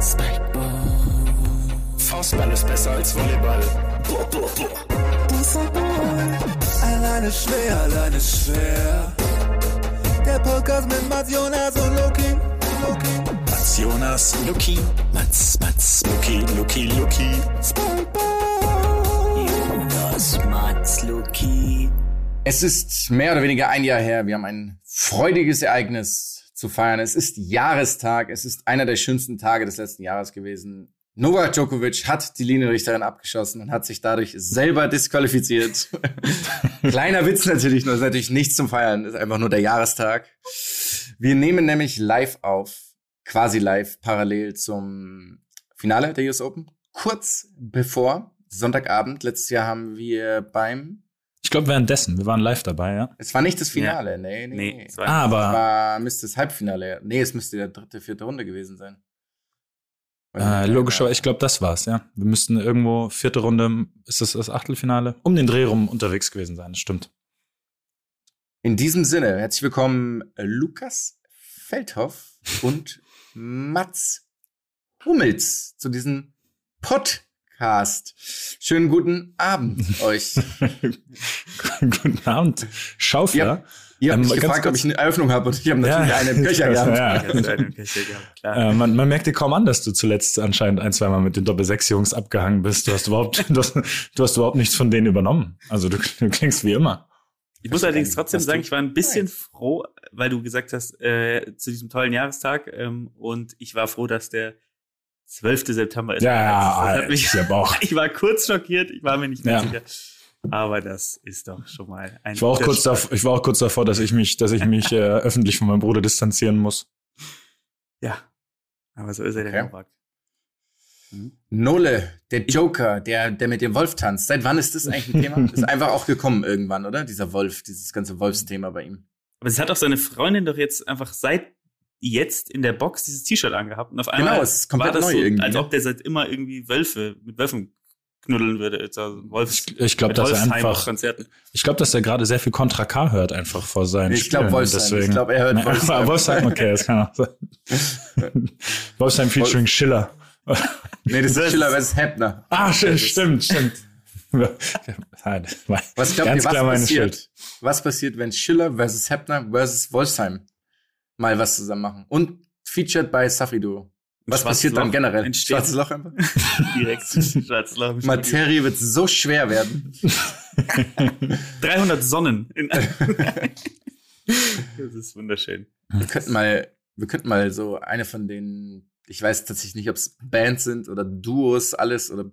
Spikeball. Faustball ist besser als Volleyball. Boah, boah, boah. Alleine schwer, alleine schwer. Der Podcast mit Mats Jonas und Loki. Loki. Mats Jonas, Luki. Mats, Mats, Luki, Luki, Luki. Spikeball. Jonas, Mats, Luki. Es ist mehr oder weniger ein Jahr her. Wir haben ein freudiges Ereignis zu feiern. Es ist Jahrestag. Es ist einer der schönsten Tage des letzten Jahres gewesen. Novak Djokovic hat die Linienrichterin abgeschossen und hat sich dadurch selber disqualifiziert. Kleiner Witz natürlich, nur ist natürlich nichts zum Feiern, ist einfach nur der Jahrestag. Wir nehmen nämlich live auf, quasi live, parallel zum Finale der US Open. Kurz bevor, Sonntagabend, letztes Jahr haben wir beim, Ich glaube währenddessen, wir waren live dabei, ja. es war nicht das Finale, nee, nee, Nee, nee. es war- Ah, Es aber war, müsste das Halbfinale, nee, es müsste der dritte, vierte Runde gewesen sein. äh, logischerweise, ich glaube, das war's, ja. Wir müssten irgendwo vierte Runde, ist das das Achtelfinale? Um den Dreh rum unterwegs gewesen sein, das stimmt. In diesem Sinne, herzlich willkommen Lukas Feldhoff und Mats Hummels zu diesem Podcast. Schönen guten Abend euch. Guten Abend, Schaufler. Ihr habt Ähm, mich gefragt, ob ich eine Eröffnung habe und ich habe natürlich eine im Köcher gehabt. Ja. Eine Kirche gehabt, klar. Äh, man, man merkt dir kaum an, dass du zuletzt anscheinend ein, zweimal mit den Doppel-Sechs-Jungs abgehangen bist. Du hast überhaupt, du hast, du hast überhaupt nichts von denen übernommen. Also du, du klingst wie immer. Ich muss allerdings trotzdem sagen, ich war ein bisschen Nein. froh, weil du gesagt hast, äh, zu diesem tollen Jahrestag, ähm, und ich war froh, dass der 12. September ist. Ja, das hat mich, ich hab auch. ich war kurz schockiert, ich war mir nicht mehr Ja. sicher. Aber das ist doch schon mal ein Ich war auch kurz davor, ich war auch kurz davor, dass ich mich, dass ich mich äh, öffentlich von meinem Bruder distanzieren muss. Ja. Aber so ist er, der Okay. Novak. Mhm. Nole, der Joker, der, der mit dem Wolf tanzt. Seit wann ist das eigentlich ein Thema? Ist einfach auch gekommen irgendwann, oder? Dieser Wolf, dieses ganze Wolfsthema bei ihm. Aber es hat auch seine Freundin doch jetzt einfach seit jetzt in der Box dieses T-Shirt angehabt. Und auf einmal Genau, es ist komplett war das neu so, irgendwie, als ob der seit immer irgendwie Wölfe mit Wölfen knuddeln würde. Jetzt also ein Wolf, Ich, ich glaube, dass er Wolfsheim einfach, Konzerten. ich glaube, dass er gerade sehr viel Contra K hört einfach vor seinen Ich glaub, Spielen. Wolfsheim. Deswegen- Ich glaub, er hört Wolfsheim. Wolfsheim, okay, das kann auch sein. Wolfsheim featuring Schiller. Nee, das ist Schiller vs. Heppner. Ah, stimmt, stimmt, Was glaubt ihr, was passiert? Schuld. Was passiert, wenn Schiller versus Heppner versus Wolfsheim mal was zusammen machen? Und featured bei Safri Duo. Was passiert dann Loch generell? entsteht. Schwarzes Loch einfach? Direkt schwarzes Loch. Materie wird so schwer werden. 300 Sonnen. Das ist wunderschön. Wir könnten mal, wir könnten mal so eine von den, ich weiß tatsächlich nicht, ob es Bands sind oder Duos, alles oder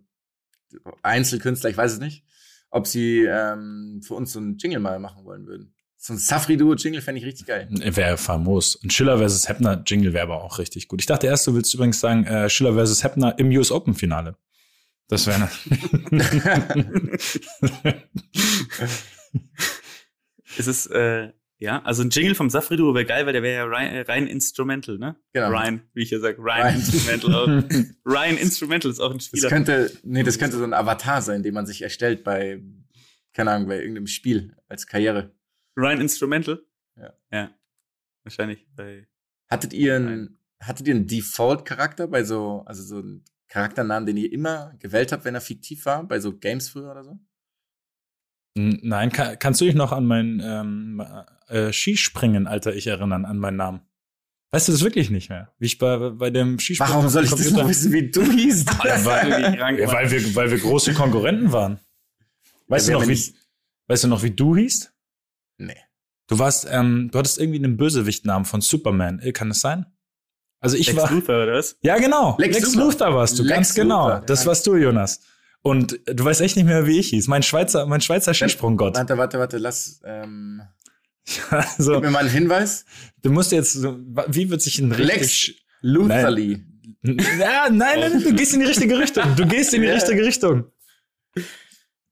Einzelkünstler, ich weiß es nicht, ob sie ähm, für uns so einen Jingle mal machen wollen würden. So ein Safri-Duo-Jingle fände ich richtig geil. Wäre famos. Und Schiller versus Heppner Jingle wäre aber auch richtig gut. Ich dachte erst, du willst übrigens sagen, äh, Schiller versus Heppner im US Open Finale. Das wäre Es ist, äh, ja, also ein Jingle vom Safri-Duo wäre geil, weil der wäre ja rein, rein Instrumental, ne? Genau. Ryan, wie ich ja sag, Ryan Ryan. Instrumental. Auch. Ryan Instrumental ist auch ein Das Spieler. könnte, nee, das könnte so ein Avatar sein, den man sich erstellt bei, keine Ahnung, bei irgendeinem Spiel als Karriere. Ryan Instrumental? Ja. Ja. Wahrscheinlich bei. Hattet ihr einen, hattet ihr einen Default-Charakter bei so, also so einen Charakternamen, den ihr immer gewählt habt, wenn er fiktiv war, bei so Games früher oder so? Nein, kann, kannst du dich noch an mein ähm, äh, Skispringen, alter Ich erinnern, an meinen Namen? Weißt du das wirklich nicht mehr? Wie ich bei, bei dem Skispringen. Warum soll ich das Computer- noch wissen, wie du hießt? Ja, weil, war. weil, wir, weil wir große Konkurrenten waren. Weißt, Ja, du noch, wie, weißt du noch, wie du hießt? Nee. Du warst, ähm, du hattest irgendwie einen Bösewichtnamen von Superman. Äh, Kann es sein? Also ich Lex war. Luthor, oder was? Ja, genau. Lex Lex, Luthor. Luthor warst du, Lex ganz genau. Luthor, Das ja. warst du, Jonas. Und du weißt echt nicht mehr, wie ich hieß. Mein Schweizer, mein Schweizer Skisprunggott. Warte, warte, warte, lass, ähm, Also, gib mir mal einen Hinweis. du musst jetzt, so- wie wird sich ein Lex richtig, Lutherly. Ja, nein, nein, nein, du gehst in die richtige Richtung. Du gehst in die Ja. richtige Richtung.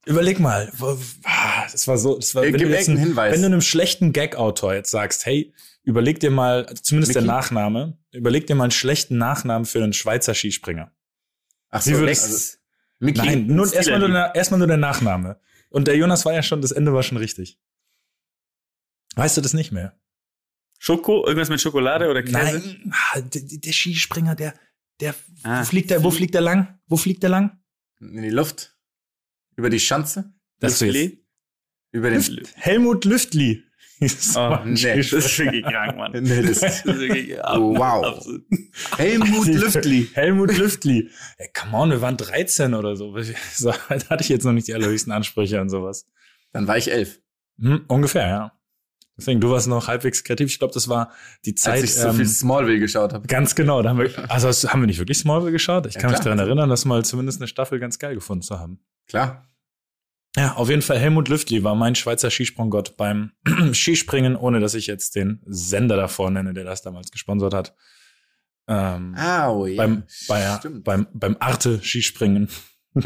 Überleg mal, wo- ah, das war so, das war, Äh, wenn gib du, jetzt irgendeinen ein, Hinweis. wenn du einem schlechten Gag-Autor jetzt sagst, hey, überleg dir mal, zumindest der Mickey? Nachname, überleg dir mal einen schlechten Nachnamen für einen Schweizer Skispringer. Ach so, würdest- Lex. Mickey. Nein, nur erstmal nur, der- erstmal nur der Nachname. Und der Jonas war ja schon, das Ende war schon richtig. Weißt du das nicht mehr? Schoko? Irgendwas mit Schokolade oder Käse? Nein, ah, der, der Skispringer, der, Der, Ah, wo fliegt der, wo fliegt der lang? Wo fliegt der lang? In die Luft. Über die Schanze. Das Lüftli? Über den. Helmut Lüftli. Oh, nee, das ist wirklich krank, Mann. Nee, das Das ist wirklich Oh, wow. absolut. Helmut Lüftli. Helmut Lüftli. Ey, come on, wir waren 13 oder so. so. Da hatte ich jetzt noch nicht die allerhöchsten Ansprüche und sowas. Dann war ich elf. Hm, ungefähr, ja. Deswegen, du warst noch halbwegs kreativ. Ich glaube, das war die Zeit. Als ich so ähm, viel Smallville geschaut habe. Ganz genau. Da haben wir, also haben wir nicht wirklich Smallville geschaut? Ich Ja, kann mich klar. daran erinnern, das mal zumindest eine Staffel ganz geil gefunden zu haben. Klar. Ja, auf jeden Fall Helmut Lüftli war mein Schweizer Skisprunggott beim Skispringen, ohne dass ich jetzt den Sender davor nenne, der das damals gesponsert hat. Ähm, Oh, ja. beim, bei, beim, beim Arte Skispringen.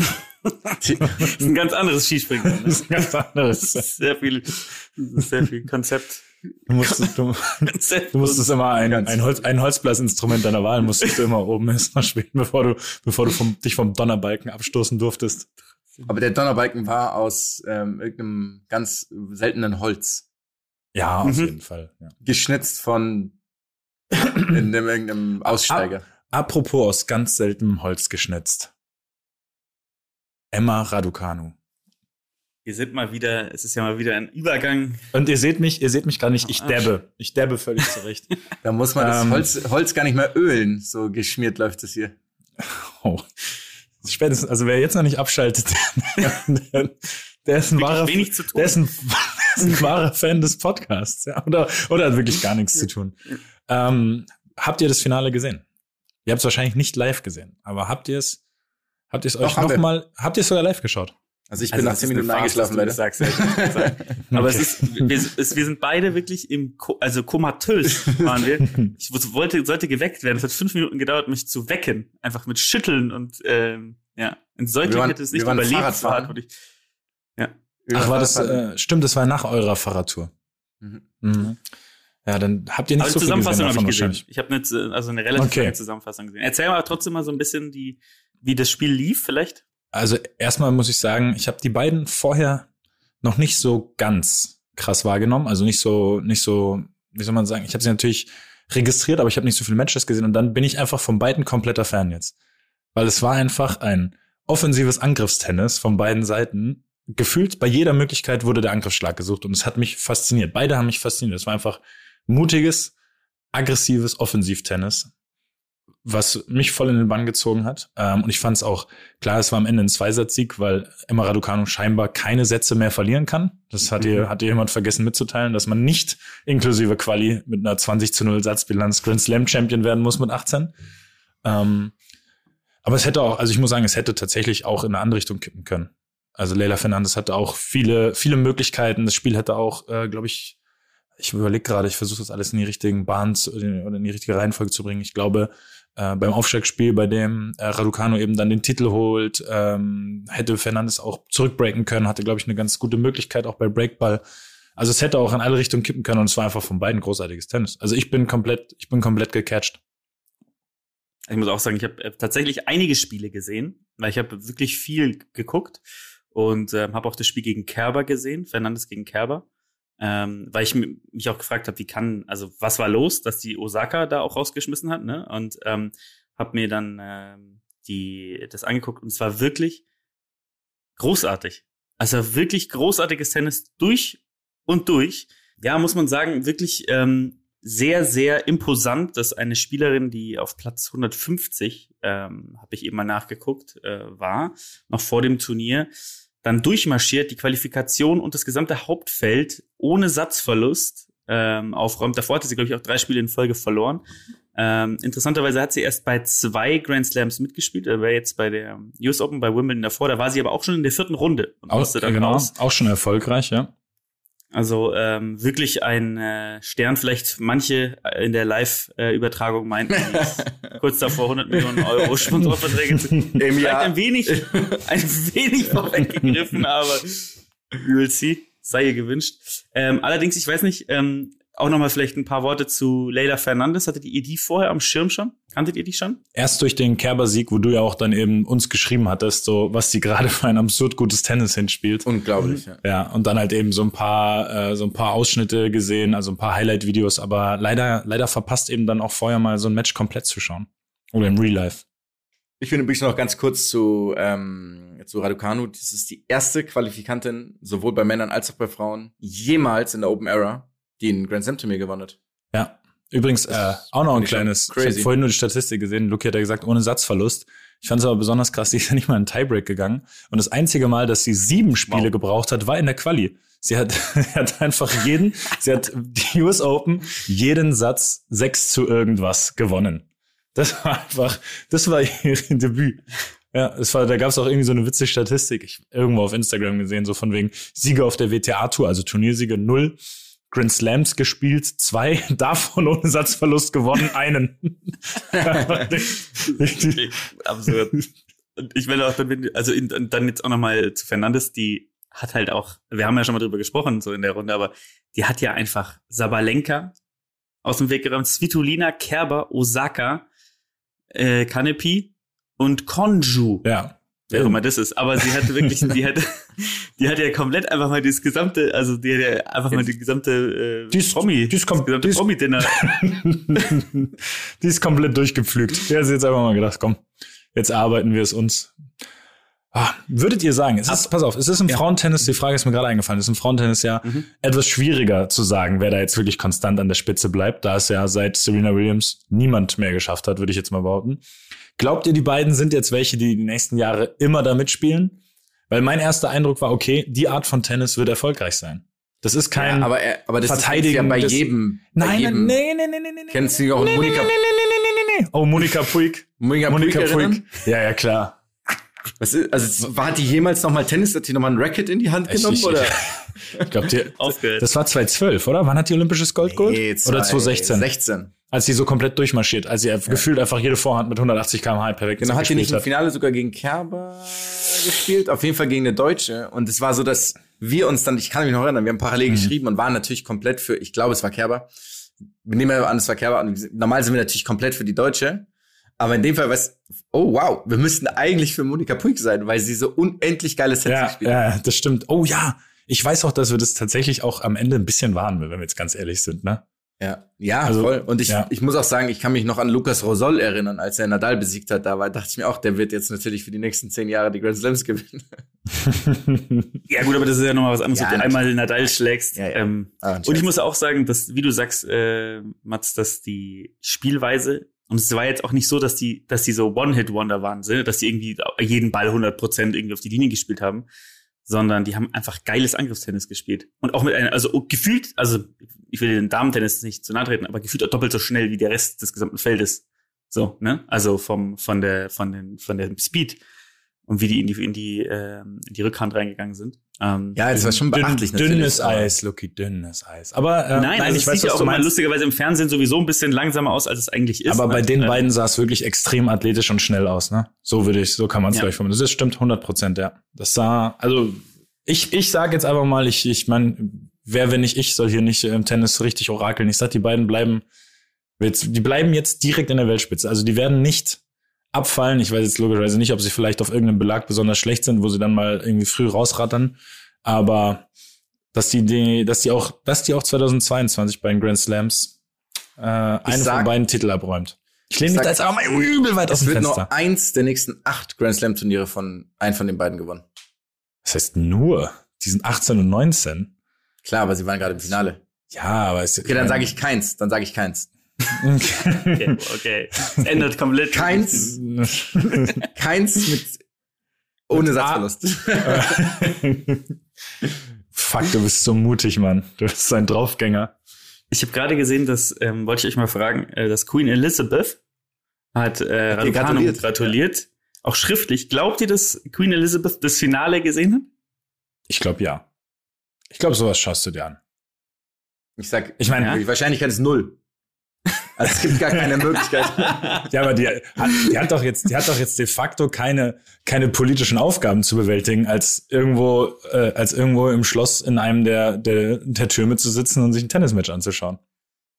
Das ist ein ganz anderes Skispringen. Das Ne? ist ein ganz Das anderes. sehr viel, das sehr viel Konzept. Du musstest, du, du musstest immer ein, ein, Holz, ein Holzblasinstrument deiner Wahl musstest du immer oben erstmal spielen, bevor du, bevor du vom, dich vom Donnerbalken abstoßen durftest. Aber der Donnerbalken war aus ähm, irgendeinem ganz seltenen Holz. Ja, auf Mhm. jeden Fall. Ja. Geschnitzt von in dem, irgendeinem Aussteiger. Apropos aus ganz seltenem Holz geschnitzt. Emma Raducanu. Wir sind mal wieder, es ist ja mal wieder ein Übergang. Und ihr seht mich, ihr seht mich gar nicht, ich debbe. Ich debbe völlig zurecht. Da muss man das Ähm. Holz, Holz gar nicht mehr ölen. So geschmiert läuft es hier. Oh. Spätestens, also wer jetzt noch nicht abschaltet, der, der ist ein wahrer, wenig zu tun. der ist ein, der ist ein wahrer Fan des Podcasts, ja, oder, oder hat wirklich gar nichts zu tun. Ähm, habt ihr das Finale gesehen? Ihr habt es wahrscheinlich nicht live gesehen, aber habt ihr es, habt ihr es euch nochmal, habt ihr es sogar live geschaut? Also ich Also bin nach das zehn Minuten eingeschlafen, leider. sagst, ja. Aber Okay. es ist, wir, es, wir sind beide wirklich im, Ko also komatös waren wir. Ich wollte, sollte geweckt werden. Es hat fünf Minuten gedauert, mich zu wecken. Einfach mit Schütteln und, ähm, ja. Ein Säugling hätte es nicht überlebt. Ich- Ach, war das, äh, stimmt, das war nach eurer Fahrradtour. Mhm. Mhm. Ja, dann habt ihr nicht Aber so die viel gesehen Zusammenfassung habe davon ich gesehen. Ich habe eine, äh, also eine relativ Okay. lange Zusammenfassung gesehen. Erzähl mal trotzdem mal so ein bisschen die, wie das Spiel lief, vielleicht. Also erstmal muss ich sagen, ich habe die beiden vorher noch nicht so ganz krass wahrgenommen. Also nicht so, nicht so, wie soll man sagen, ich habe sie natürlich registriert, aber ich habe nicht so viele Matches gesehen und dann bin ich einfach von beiden kompletter Fan jetzt. Weil es war einfach ein offensives Angriffstennis von beiden Seiten. Gefühlt bei jeder Möglichkeit wurde der Angriffsschlag gesucht und es hat mich fasziniert. Beide haben mich fasziniert. Es war einfach mutiges, aggressives Offensivtennis, was mich voll in den Bann gezogen hat. Ähm, und ich fand es auch, klar, es war am Ende ein Zweisatzsieg, weil Emma Raducanu scheinbar keine Sätze mehr verlieren kann. Das hat ihr, hat ihr jemand vergessen mitzuteilen, dass man nicht inklusive Quali mit einer 20 zu 0 Satzbilanz Grand Slam Champion werden muss mit 18. Ähm, aber es hätte auch, also ich muss sagen, es hätte tatsächlich auch in eine andere Richtung kippen können. Also Leila Fernandes hatte auch viele, viele Möglichkeiten. Das Spiel hätte auch, äh, glaube ich, ich überlege gerade, ich versuche das alles in die richtigen Bahnen oder in die richtige Reihenfolge zu bringen. Ich glaube, äh, beim Aufstiegsspiel, bei dem äh, Raducano eben dann den Titel holt, ähm, hätte Fernandes auch zurückbreaken können, hatte, glaube ich, eine ganz gute Möglichkeit auch bei Breakball. Also es hätte auch in alle Richtungen kippen können und es war einfach von beiden großartiges Tennis. Also ich bin komplett, ich bin komplett gecatcht. Ich muss auch sagen, ich habe äh, tatsächlich einige Spiele gesehen, weil ich habe wirklich viel geguckt und ähm, habe auch das Spiel gegen Kerber gesehen, Fernandes gegen Kerber, ähm, weil ich mi- mich auch gefragt habe, wie kann, also was war los, dass die Osaka da auch rausgeschmissen hat, ne? Und ähm, habe mir dann ähm, die das angeguckt und es war wirklich großartig. Also wirklich großartiges Tennis durch und durch. Ja, muss man sagen, wirklich ähm, sehr, sehr imposant, dass eine Spielerin, die auf Platz 150, ähm, habe ich eben mal nachgeguckt, äh, war, noch vor dem Turnier, dann durchmarschiert, die Qualifikation und das gesamte Hauptfeld ohne Satzverlust ähm, aufräumt. Davor hatte sie, glaube ich, auch drei Spiele in Folge verloren. Ähm, interessanterweise hat sie erst bei zwei Grand Slams mitgespielt. Er war jetzt bei der US Open, bei Wimbledon davor. Da war sie aber auch schon in der vierten Runde und Auch, musste dann genau, raus. auch schon erfolgreich, ja. Also ähm, wirklich ein äh, Stern. Vielleicht manche äh, in der Live-Übertragung meinten, kurz davor 100 Millionen Euro Sponsorverträge zu Im Jahr. ein wenig, ein wenig vorweggegriffen, aber we'll see. Sei ihr gewünscht. Ähm, allerdings, ich weiß nicht, ähm, auch noch mal vielleicht ein paar Worte zu Leila Fernandes. Hattet ihr die vorher am Schirm schon? Kanntet ihr die schon? Erst durch den Kerber-Sieg, wo du ja auch dann eben uns geschrieben hattest, so was sie gerade für ein absurd gutes Tennis hinspielt. Unglaublich, ja. Ja, und dann halt eben so ein paar, äh, so ein paar Ausschnitte gesehen, also ein paar Highlight-Videos, aber leider, leider verpasst eben dann auch vorher mal so ein Match komplett zu schauen. Oder im Real Life. Ich finde übrigens noch ganz kurz zu, ähm, zu Raducanu. Das ist die erste Qualifikantin, sowohl bei Männern als auch bei Frauen, jemals in der Open Era, die ein Grand Slam Turnier gewonnen hat. Ja. Übrigens, äh, auch noch ein kleines, ich habe vorhin nur die Statistik gesehen, Luki hat ja gesagt, ohne Satzverlust. Ich fand es aber besonders krass, die ist ja nicht mal in Tiebreak gegangen. Und das einzige Mal, dass sie sieben Spiele Wow. gebraucht hat, war in der Quali. Sie hat, hat einfach jeden, sie hat die US Open, jeden Satz sechs zu irgendwas gewonnen. Das war einfach, das war ihr Debüt. Ja, es war, da gab es auch irgendwie so eine witzige Statistik, ich irgendwo auf Instagram gesehen, so von wegen Sieger auf der WTA-Tour, also Turniersiege null, Grand Slams gespielt, zwei, davon ohne Satzverlust gewonnen, einen. Absurd. Und ich will auch, dann- also in, und dann jetzt auch nochmal zu Fernandes, die hat halt auch, wir haben ja schon mal drüber gesprochen, so in der Runde, aber die hat ja einfach Sabalenka aus dem Weg geräumt, Svitolina, Kerber, Osaka, äh, Kanepi und Konju. ja. Wer auch immer das ist. Aber sie hat wirklich, die hat, die hat ja komplett einfach mal das gesamte, also die hat ja einfach mal die gesamte äh, Die ist- Promi, die ist kom- das gesamte die ist- Promi-Dinner. die ist komplett durchgepflügt. Der hat jetzt einfach mal gedacht, komm, jetzt arbeiten wir es uns. Ah, würdet ihr sagen, es ist, pass auf, es ist im Frauentennis, die Frage ist mir gerade eingefallen, es ist im Frauentennis ja Mhm. etwas schwieriger zu sagen, wer da jetzt wirklich konstant an der Spitze bleibt, da es ja seit Serena Williams niemand mehr geschafft hat, würde ich jetzt mal behaupten. Glaubt ihr, die beiden sind jetzt welche, die die nächsten Jahre immer da mitspielen? Weil mein erster Eindruck war, okay, die Art von Tennis wird erfolgreich sein. Das ist kein. Ja, aber, er, aber das Verteidigen ist ja bei jedem. bei nein, jedem. nee, nee, nee, nee, nee. Kennst du auch nee, Monika- Nee, nee, nee, nee, nee, nee. Oh, Monika Puig. Monika, Monika Puig. Ja, ja, klar. Was ist, also war, die jemals noch mal Tennis, hat die noch mal ein Racket in die Hand genommen? ich- oder? Ich glaube, die, Aufgehört. das war 2012, oder? Wann hat die olympisches Gold geholt? Nee, oder 2016? 16. Als sie so komplett durchmarschiert, als sie gefühlt einfach jede Vorhand mit 180 km/h perfekt Genau, hat die nicht im Finale sogar gegen Kerber gespielt? Auf jeden Fall gegen eine Deutsche. Und es war so, dass wir uns dann, ich kann mich noch erinnern, wir haben parallel Mhm. geschrieben und waren natürlich komplett für, ich glaube, es war Kerber. Wir nehmen ja an, es war Kerber. Normal sind wir natürlich komplett für die Deutsche. Aber in dem Fall, weißt oh wow, wir müssten eigentlich für Monika Puig sein, weil sie so unendlich geile Sets Ja, gespielt ja, das stimmt. Oh ja, ich weiß auch, dass wir das tatsächlich auch am Ende ein bisschen waren, wenn wir jetzt ganz ehrlich sind, ne? Ja, ja, Also, voll. Und ich, ja. ich muss auch sagen, ich kann mich noch an Lukas Rosol erinnern, als er Nadal besiegt hat. Da war, dachte ich mir auch, der wird jetzt natürlich für die nächsten zehn Jahre die Grand Slams gewinnen. Ja, gut, aber das ist ja nochmal was anderes, Ja, ob du einmal Nadal schlägst. Ja, ja. Ähm, Ah, und ich muss auch sagen, dass, wie du sagst, äh, Mats, dass die Spielweise, und es war jetzt auch nicht so, dass die, dass die so One-Hit-Wonder waren, dass die irgendwie jeden Ball 100% irgendwie auf die Linie gespielt haben, sondern die haben einfach geiles Angriffstennis gespielt. Und auch mit einer, also gefühlt, also ich will den Damen-Tennis nicht zu nahe treten, aber gefühlt auch doppelt so schnell wie der Rest des gesamten Feldes. So, ne? Also vom, von der, von den, von dem Speed und wie die in die, in die, ähm, in die Rückhand reingegangen sind. Ähm, Ja, das war schon beachtlich Dünn, natürlich. dünnes Eis, Lucky, dünnes Eis. Aber äh, Nein, also ich es weiß, sieht ja auch du immer lustigerweise im Fernsehen sowieso ein bisschen langsamer aus, als es eigentlich ist. Aber ne? bei den Äh, beiden sah es wirklich extrem athletisch und schnell aus, ne? So würde ich, so kann man es Ja. gleich formulieren. Das stimmt 100 Prozent, ja. Das sah, also ich, ich sage jetzt einfach mal, ich, ich meine, wer, wenn nicht ich, soll hier nicht im Tennis richtig orakeln. Ich sag, die beiden bleiben, jetzt, die bleiben jetzt direkt in der Weltspitze. Also die werden nicht abfallen. Ich weiß jetzt logischerweise nicht, ob sie vielleicht auf irgendeinem Belag besonders schlecht sind, wo sie dann mal irgendwie früh rausrattern. Aber dass die, die dass die auch, dass die auch 2022 bei den Grand Slams äh, einen sag- von beiden Titel abräumt. Ich lehne mich da jetzt auch mal übel weit aus Es dem wird Fenster. nur eins der nächsten acht Grand Slam Turniere von einem von den beiden gewonnen. Das heißt nur, die sind 18 und 19. Klar, aber sie waren gerade im Finale. Ja, aber es Okay, dann sage ich keins. Dann sage ich keins. Okay, okay. Es ändert komplett. Keins, keins mit ohne Satzverlust. Fuck, du bist so mutig, Mann. Du bist ein Draufgänger. Ich habe gerade gesehen, dass, ähm, wollte ich euch mal fragen, äh, dass Queen Elizabeth hat äh, Raducanu gratuliert. gratuliert. Auch schriftlich. Glaubt ihr, dass Queen Elizabeth das Finale gesehen hat? Ich glaube ja. Ich glaube, sowas schaust du dir an. Ich sag, Ich meine, die Wahrscheinlichkeit ist null. Also es gibt gar keine Möglichkeit. Ja, aber die hat, die hat doch jetzt, die hat doch jetzt de facto keine, keine politischen Aufgaben zu bewältigen, als irgendwo, äh, als irgendwo im Schloss in einem der, der, der Türme zu sitzen und sich ein Tennismatch anzuschauen.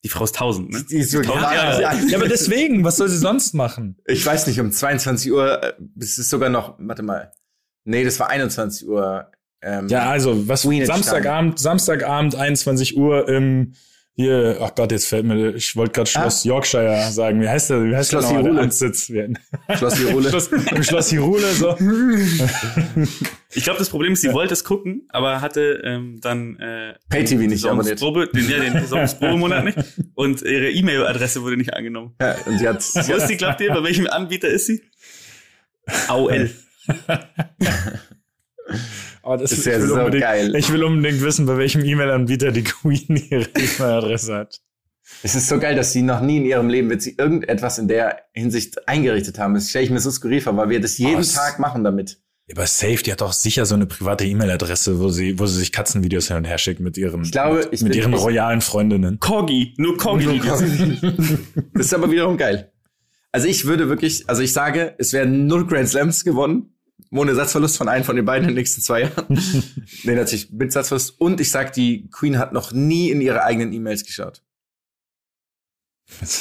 Die Frau ist tausend, ne? Die ist so Tausend gerade- Jahre. Ja, aber deswegen, was soll sie sonst machen? Ich weiß nicht, um 22 Uhr, äh, es ist sogar noch, warte mal. Nee, das war 21 Uhr. Ähm, Ja, also, was, Samstagabend, Samstagabend, 21 Uhr im, Hier, ach Gott, jetzt fällt mir, ich wollte gerade Schloss Yorkshire sagen. Wie heißt der? Wie heißt Schloss. Amtssitz? Wie- Schloss Hyrule. Schloss, Schloss Hyrule, so. Ich glaube, das Problem ist, sie wollte es gucken, aber hatte ähm, dann äh, Pay-TV nicht abonniert. Den, ja, den Saisonsprobemonat nicht und ihre E-Mail-Adresse wurde nicht angenommen. Ja, und sie hat, Wo ist die, glaubt ihr? Bei welchem Anbieter ist sie? AOL. Aber das Ist ja ich will so unbedingt, geil. Ich will unbedingt wissen, bei welchem E-Mail-Anbieter die Queen ihre E-Mail-Adresse hat. es ist so geil, dass sie noch nie in ihrem Leben wird sie irgendetwas in der Hinsicht eingerichtet haben. Das stelle ich mir so skurril vor, weil wir das jeden Was? Tag machen damit. Ja, Aber Safe, die hat doch sicher so eine private E-Mail-Adresse, wo sie, wo sie sich Katzenvideos hin und her schickt mit ihren, Ich glaube, mit, ich mit ihren royalen Freundinnen. Corgi, nur Corgi. Das ist aber wiederum geil. Also ich würde wirklich, also ich sage, es werden null Grand Slams gewonnen. Ohne Satzverlust von einem von den beiden in den nächsten zwei Jahren. nee, natürlich mit Satzverlust. Und ich sag, die Queen hat noch nie in ihre eigenen E-Mails geschaut.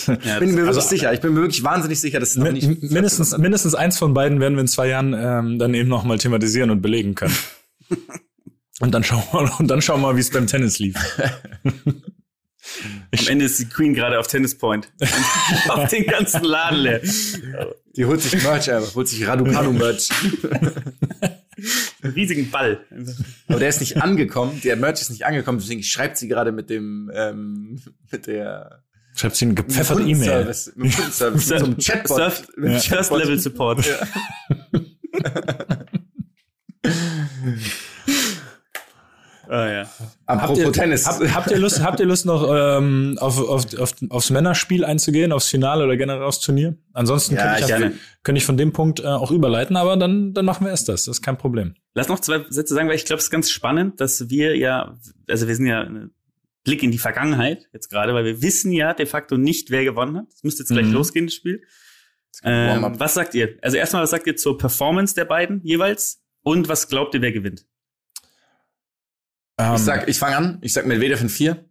Ja, Ich bin mir Also- wirklich sicher. Ich bin mir wirklich wahnsinnig sicher, dass es noch nicht. mindestens, mindestens eins von beiden werden wir in zwei Jahren ähm, dann eben nochmal thematisieren und belegen können. und dann schauen wir, und dann schauen wir mal, wie es beim Tennis lief. Am Ende ist die Queen gerade auf Tennis Point. auf den ganzen Laden leer. Die holt sich Merch einfach, holt sich Raducanu Merch. Einen riesigen Ball. Aber der ist nicht angekommen. Der Merch ist nicht angekommen. Deswegen schreibt sie gerade mit dem, ähm, mit der Schreibt sie eine gepfefferte E-Mail. Mit dem Kundenservice, mit so einem Chatbot. Surf, Mit einem First Chatbot. Level Support. Ah ja. Apropos Habt ihr, Tennis. Habt, habt ihr Lust, habt ihr Lust noch ähm, auf, auf, auf, aufs Männerspiel einzugehen, aufs Finale oder generell aufs Turnier? Ansonsten Ja, könnte, ich, auf- könnte ich von dem Punkt äh, auch überleiten, aber dann, dann machen wir erst das. Das ist kein Problem. Lass noch zwei Sätze sagen, weil ich glaube, es ist ganz spannend, dass wir ja, also wir sind ja ein Blick in die Vergangenheit jetzt gerade, weil wir wissen ja de facto nicht, wer gewonnen hat. Es müsste jetzt gleich Mhm. losgehen, das Spiel. Ähm, was sagt ihr? Also erstmal, was sagt ihr zur Performance der beiden jeweils? Und was glaubt ihr, wer gewinnt? Ähm, Ich sag, ich fange an. Ich sag Medvedev in vier.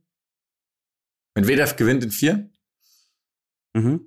Medvedev gewinnt in vier. Mhm.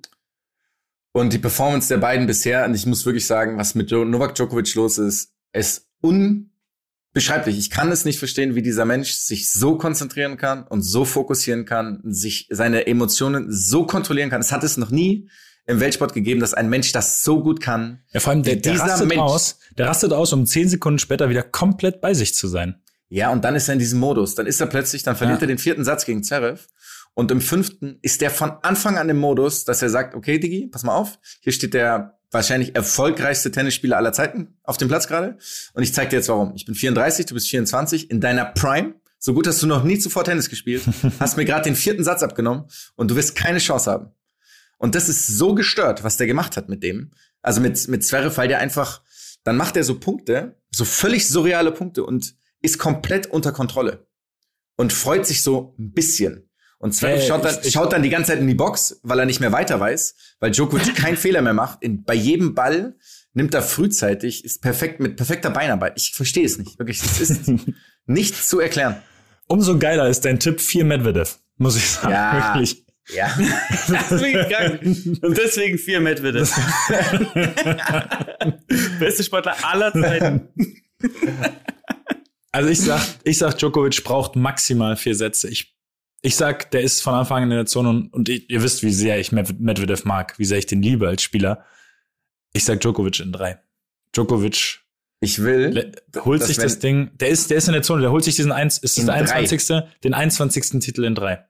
Und die Performance der beiden bisher, und ich muss wirklich sagen, was mit Novak Djokovic los ist, ist unbeschreiblich. Ich kann es nicht verstehen, wie dieser Mensch sich so konzentrieren kann und so fokussieren kann, sich seine Emotionen so kontrollieren kann. Es hat es noch nie im Weltsport gegeben, dass ein Mensch das so gut kann. ja, vor allem, der, der dieser rastet Mensch- aus, der rastet aus, um zehn Sekunden später wieder komplett bei sich zu sein. Ja, und dann ist er in diesem Modus. Dann ist er plötzlich, dann verliert Ja. er den vierten Satz gegen Zverev. Und im fünften ist der von Anfang an im Modus, dass er sagt, okay, Digi, pass mal auf. Hier steht der wahrscheinlich erfolgreichste Tennisspieler aller Zeiten auf dem Platz gerade. Und ich zeig dir jetzt warum. Ich bin 34, du bist 24, in deiner Prime. So gut hast du noch nie zuvor Tennis gespielt. hast mir gerade den vierten Satz abgenommen und du wirst keine Chance haben. Und das ist so gestört, was der gemacht hat mit dem. Also mit, mit Zverev, weil der einfach, dann macht er so Punkte, so völlig surreale Punkte und ist komplett unter Kontrolle. Und freut sich so ein bisschen. Und Zverev Äh, schaut, dann, ich- ich- schaut dann die ganze Zeit in die Box, weil er nicht mehr weiter weiß, weil Djokovic keinen Fehler mehr macht. In, bei jedem Ball nimmt er frühzeitig, ist perfekt mit perfekter Beinarbeit. Ich verstehe es nicht. Wirklich, es ist nicht zu erklären. Umso geiler ist dein Tipp vier Medvedev, muss ich sagen. Ja. Wirklich. Ja. Deswegen. Und deswegen vier Medvedev. Beste Sportler aller Zeiten. Also ich sag, ich sag, Djokovic braucht maximal vier Sätze. Ich, ich sag, der ist von Anfang an in der Zone und, und ich, ihr wisst, wie sehr ich Med- Medvedev mag, wie sehr ich den liebe als Spieler. Ich sag Djokovic in drei. Djokovic Ich will. holt sich das Ding, der ist, der ist in der Zone, der holt sich diesen eins, ist das der drei. 21. Den 21. Titel in drei.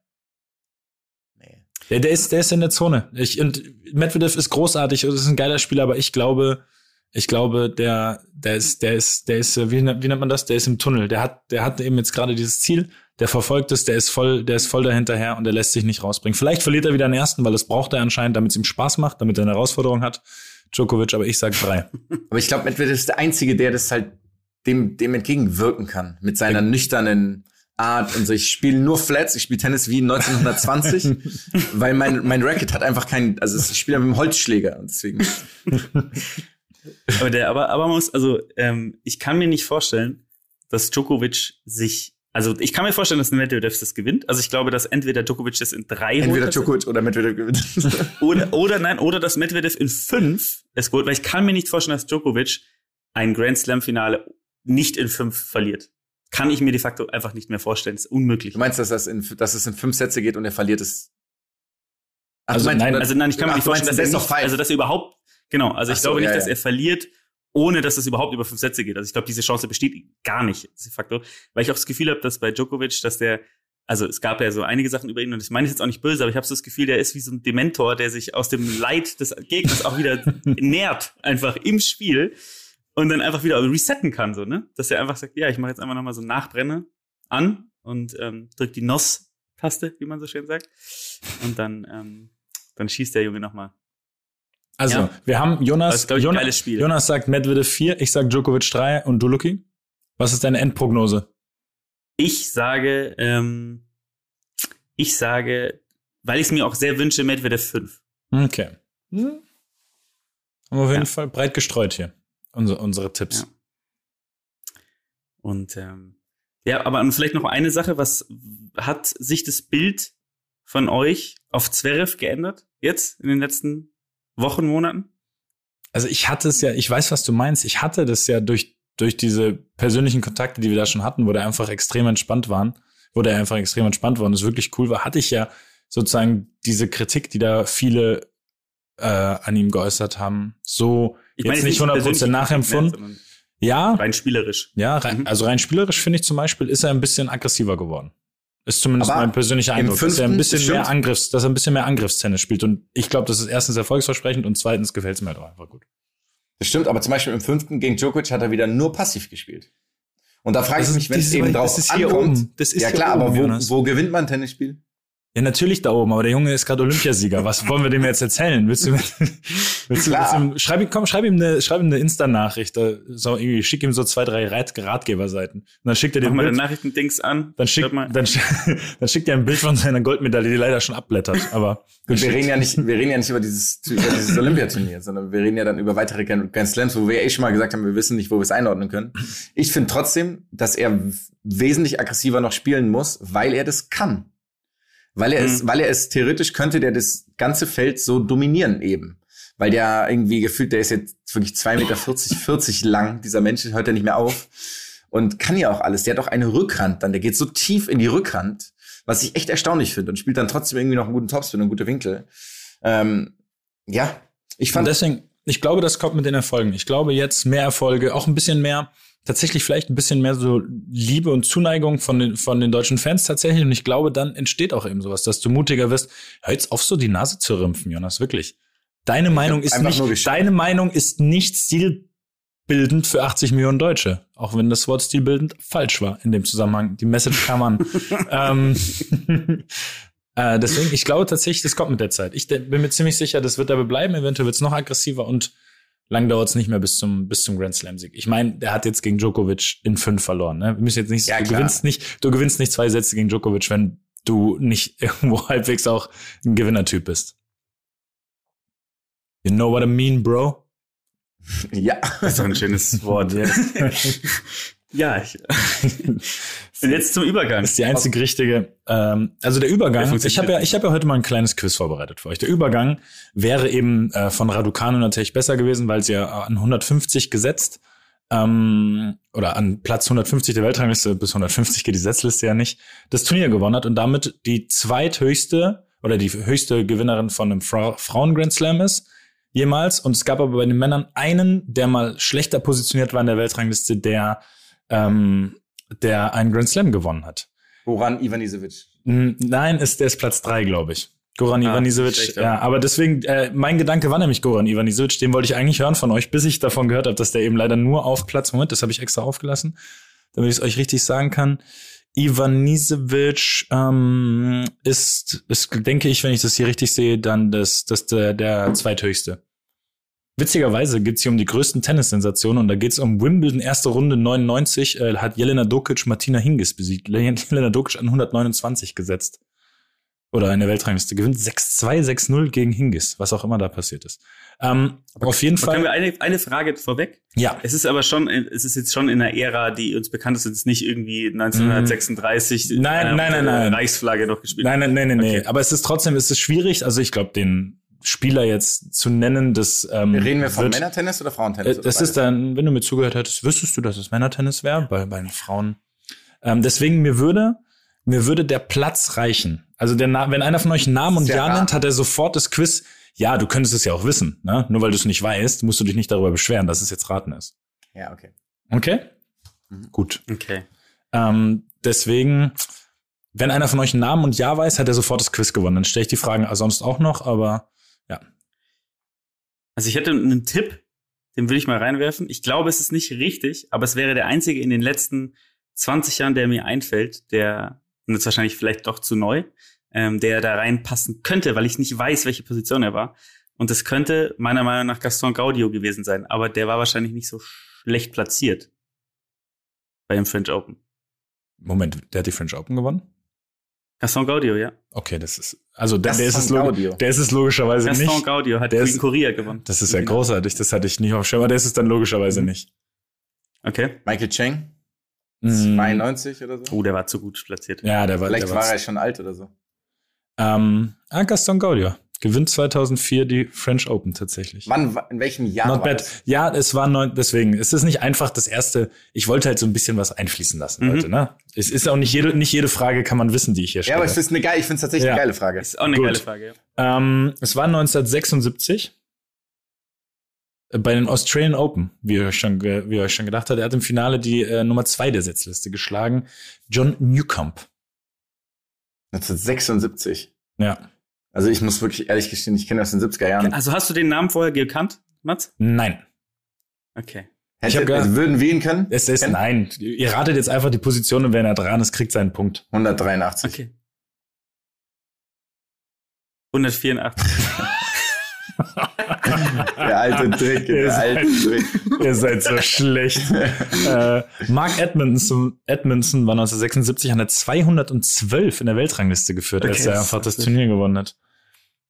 Nee. Der, der ist, der ist in der Zone. Ich, und Medvedev ist großartig und ist ein geiler Spieler, aber ich glaube, ich glaube, der, der ist, der ist, der ist, wie, nennt- wie nennt man das? Der ist im Tunnel. Der hat, der hat eben jetzt gerade dieses Ziel, der verfolgt es, der ist voll, der ist voll dahinterher und der lässt sich nicht rausbringen. Vielleicht verliert er wieder den ersten, weil das braucht er anscheinend, damit es ihm Spaß macht, damit er eine Herausforderung hat. Djokovic, aber ich sag drei. Aber ich glaube, Medvedev ist der Einzige, der das halt dem, dem entgegenwirken kann. Mit seiner nüchternen Art und so. Ich spiele nur Flats, ich spiele Tennis wie 1920, weil mein, mein Racket hat einfach keinen, also ich spiele mit dem Holzschläger und deswegen. Aber, der, aber, aber man muss, also ähm, ich kann mir nicht vorstellen, dass Djokovic sich, also ich kann mir vorstellen, dass Medvedev das gewinnt. Also ich glaube, dass entweder Djokovic das in drei Entweder Djokovic oder Medvedev gewinnt. oder, oder nein, oder dass Medvedev in fünf es holt, weil ich kann mir nicht vorstellen, dass Djokovic ein Grand Slam Finale nicht in fünf verliert. kann ich mir de facto einfach nicht mehr vorstellen. Das ist unmöglich. Du meinst, dass, das in, dass es in fünf Sätze geht und er verliert es? Ach, Also meinst, nein, Also nein, ich kann mir nicht vorstellen, dass er nicht, also dass er überhaupt, genau, also ich Ach so, glaube nicht, ja, dass ja. er verliert, ohne dass es überhaupt über fünf Sätze geht. Also ich glaube, diese Chance besteht gar nicht, de facto. Weil ich auch das Gefühl habe, dass bei Djokovic, dass der, also es gab ja so einige Sachen über ihn und ich meine es jetzt auch nicht böse, aber ich habe so das Gefühl, der ist wie so ein Dementor, der sich aus dem Leid des Gegners auch wieder nährt, einfach im Spiel und dann einfach wieder resetten kann, so, ne? Dass er einfach sagt, ja, ich mache jetzt einfach nochmal so Nachbrenne an und ähm, drückt die NOS-Taste, wie man so schön sagt. Und dann, ähm, dann schießt der Junge nochmal. Also, Ja. wir haben Jonas, Das ist, ich, Jonas. Jonas sagt Medvedev 4, ich sag Djokovic 3 und du, Luki? Was ist deine Endprognose? Ich sage, ähm, ich sage, weil ich es mir auch sehr wünsche, Medvedev 5. Okay. Hm. Haben wir auf jeden Ja. Fall breit gestreut hier. Unsere, unsere Tipps. Ja. Und ähm, ja, aber vielleicht noch eine Sache, was hat sich das Bild von euch auf Zverev geändert jetzt in den letzten Wochen, Monaten? Also ich hatte es ja, ich weiß, was du meinst. Ich hatte das ja durch, durch diese persönlichen Kontakte, die wir da schon hatten, wo der einfach extrem entspannt waren, wo der einfach extrem entspannt war und es wirklich cool war, hatte ich ja sozusagen diese Kritik, die da viele äh, an ihm geäußert haben, so Ich jetzt nicht persönlich 100% Kritik mehr, nachempfunden. Ja, Rein spielerisch. ja, rein, Mhm. also rein spielerisch finde ich zum Beispiel, ist er ein bisschen aggressiver geworden. Ist zumindest Aber mein persönlicher Eindruck, dass er ein bisschen mehr. Angriffs, dass er ein bisschen mehr Angriffstennis spielt. Und ich glaube, das ist erstens erfolgsversprechend und zweitens gefällt es mir halt auch einfach gut. Das stimmt, aber zum Beispiel im fünften gegen Djokovic hat er wieder nur passiv gespielt. Und da frage ich mich, wenn es eben drauf das ist hier ankommt. oben. Das ist ja hier klar, oben, aber wo, Jonas. wo gewinnt man ein Tennisspiel? Ja, natürlich da oben, aber der Junge ist gerade Olympiasieger. Was wollen wir dem jetzt erzählen? Willst du, willst du, willst du schreib ihm, komm, schreib ihm eine, schreib ihm eine Insta-Nachricht, so irgendwie, schick ihm so zwei, drei Rat Ratgeberseiten. Und dann schickt er dir mal den Bild, Nachrichtendings an. dann schickt, dann, dann schickt er ein Bild von seiner Goldmedaille, die leider schon abblättert, aber. Und wir reden ja nicht, wir reden ja nicht über dieses, über dieses Olympiaturnier, sondern wir reden ja dann über weitere Grand Slams, wo wir ja eh schon mal gesagt haben, wir wissen nicht, wo wir es einordnen können. Ich finde trotzdem, dass er wesentlich aggressiver noch spielen muss, weil er das kann. Weil er es, Mhm. weil er es theoretisch könnte, der das ganze Feld so dominieren eben. Weil der irgendwie gefühlt, der ist jetzt wirklich 2,40 Meter 40 lang. Dieser Mensch hört ja nicht mehr auf. Und kann ja auch alles. Der hat auch eine Rückhand dann. Der geht so tief in die Rückhand, was ich echt erstaunlich finde. Und spielt dann trotzdem irgendwie noch einen guten Topspin und gute Winkel. Ähm, ja, ich Und fand, deswegen, ich glaube, das kommt mit den Erfolgen. Ich glaube jetzt mehr Erfolge, auch ein bisschen mehr, tatsächlich vielleicht ein bisschen mehr so Liebe und Zuneigung von den, von den deutschen Fans tatsächlich. Und ich glaube, dann entsteht auch eben sowas, dass du mutiger wirst. Hör jetzt auf, so die Nase zu rümpfen, Jonas, wirklich. Deine Meinung ist nicht, deine Meinung ist nicht stilbildend für 80 Millionen Deutsche. Auch wenn das Wort stilbildend falsch war in dem Zusammenhang. Die Message kam an. ähm, äh, deswegen, ich glaube tatsächlich, das kommt mit der Zeit. Ich bin mir ziemlich sicher, das wird dabei bleiben. Eventuell wird es noch aggressiver und lang dauert es nicht mehr bis zum, bis zum Grand Slam-Sieg. Ich meine, der hat jetzt gegen Djokovic in fünf verloren. Ne? Wir müssen jetzt nicht, Ja, du klar. gewinnst nicht, du gewinnst nicht zwei Sätze gegen Djokovic, wenn du nicht irgendwo halbwegs auch ein Gewinnertyp bist. You know what I mean, bro? ja. Das ist doch ein schönes Wort. ja, ich, und jetzt zum Übergang. Das ist die einzig richtige. Ähm, also der Übergang. Der funktioniert Ich habe ja, ich habe ja heute mal ein kleines Quiz vorbereitet für euch. Der Übergang wäre eben äh, von Raducanu natürlich besser gewesen, weil sie ja an 150 gesetzt ähm, oder an Platz 150 der Weltrangliste bis 150 geht die Setzliste ja nicht das Turnier gewonnen hat und damit die zweithöchste oder die höchste Gewinnerin von einem Fra Frauen Grand Slam ist jemals. Und es gab aber bei den Männern einen, der mal schlechter positioniert war in der Weltrangliste, der ähm, der einen Grand Slam gewonnen hat. Goran Ivanisevic. Nein, ist, der ist Platz drei, glaube ich. Goran Ah, Ivanisevic. Ja, aber deswegen, äh, mein Gedanke war nämlich Goran Ivanisevic, den wollte ich eigentlich hören von euch, bis ich davon gehört habe, dass der eben leider nur auf Platz, Moment, das habe ich extra aufgelassen, damit ich es euch richtig sagen kann. Ivanisevic ähm, ist, ist, denke ich, wenn ich das hier richtig sehe, dann das, das der, der zweithöchste. Witzigerweise geht's hier um die größten Tennissensationen und da geht's um Wimbledon erste Runde 99, äh, hat Jelena Dokic Martina Hingis besiegt. Jelena Dokic an 129 gesetzt. Oder in der Weltrangliste gewinnt 6-2, 6-0 gegen Hingis, was auch immer da passiert ist. Ähm, auf jeden Können wir Fall. eine, eine Frage vorweg? Ja, Es ist aber schon, es ist jetzt schon in einer Ära, die uns bekannt ist, es ist nicht irgendwie 1936 Mhm. Nein, äh, nein, nein, nein. Reichsflagge noch gespielt. Nein, nein, nein, nein. Okay. Aber es ist trotzdem, es ist schwierig. Also ich glaube, den Spieler jetzt zu nennen, das ähm, Reden wir von wird, Männertennis oder Frauentennis? Äh, das ist dann, wenn du mir zugehört hättest, wüsstest du, dass es Männertennis wäre. Bei, bei den Frauen Ähm, deswegen mir würde mir würde der Platz reichen. Also der Na wenn einer von euch einen Namen und Sehr Ja rar. nennt, hat er sofort das Quiz. Ja, du könntest es ja auch wissen, ne? Nur weil du es nicht weißt, musst du dich nicht darüber beschweren, dass es jetzt raten ist. Ja, okay. Okay? Mhm. Gut. Okay. Ähm, deswegen, wenn einer von euch einen Namen und Ja weiß, hat er sofort das Quiz gewonnen. Dann stelle ich die Fragen sonst auch noch, aber Also ich hätte einen Tipp, den will ich mal reinwerfen. Ich glaube, es ist nicht richtig, aber es wäre der einzige in den letzten 20 Jahren, der mir einfällt, der, und jetzt wahrscheinlich vielleicht doch zu neu, ähm, der da reinpassen könnte, weil ich nicht weiß, welche Position er war. Und es könnte meiner Meinung nach Gaston Gaudio gewesen sein, aber der war wahrscheinlich nicht so schlecht platziert bei dem French Open. Moment, der hat die French Open gewonnen? Gaston Gaudio, ja. Okay, das ist, also der, Das der ist es, Gaudio. der ist es logischerweise Gaston nicht. Gaudio hat Der ist- Korea gewonnen. Das ist ja Genau. großartig, das hatte ich nicht auf Schirm, aber der ist es dann logischerweise Mhm. nicht. Okay. Michael Cheng, Mm, 92 oder so. Oh, der war zu gut platziert. Ja, der war, Vielleicht der war war er schon alt oder so. ähm, ah, Gaston Gaudio gewinnt 2004 die French Open tatsächlich. Wann, wa- in welchem Jahr Not war bad. das? Ja, es war neun, deswegen. Es ist nicht einfach das erste. Ich wollte halt so ein bisschen was einfließen lassen, Mhm. Leute, ne? Es ist auch nicht jede, nicht jede Frage kann man wissen, die ich hier Ja, stelle. aber es ist eine geile, ich finde es tatsächlich Ja. eine geile Frage. Ist auch eine Gut. geile Frage. Ja. ähm, es war 1976 bei den Australian Open, wie ihr euch schon, wie ihr euch schon gedacht habt. Er hat im Finale die äh, Nummer zwei der Setzliste geschlagen. John Newcomb. 1976. Ja. Also ich muss wirklich ehrlich gestehen, ich kenne das in den 70er Jahren. Also hast du den Namen vorher gekannt, Mats? Nein. Okay. ich hab Hätte, gedacht- also würden wir ihn können? Es ist, Kennen? nein. Ihr ratet jetzt einfach die Position und wenn er dran ist, kriegt seinen Punkt. 183. Okay. 184. Der alte Trick, Ihr der seid- alte Trick. Ihr seid so schlecht. äh, Mark Edmondson, Edmondson war 1976 an der 212 in der Weltrangliste geführt, als Okay, er das einfach das. Turnier gewonnen hat.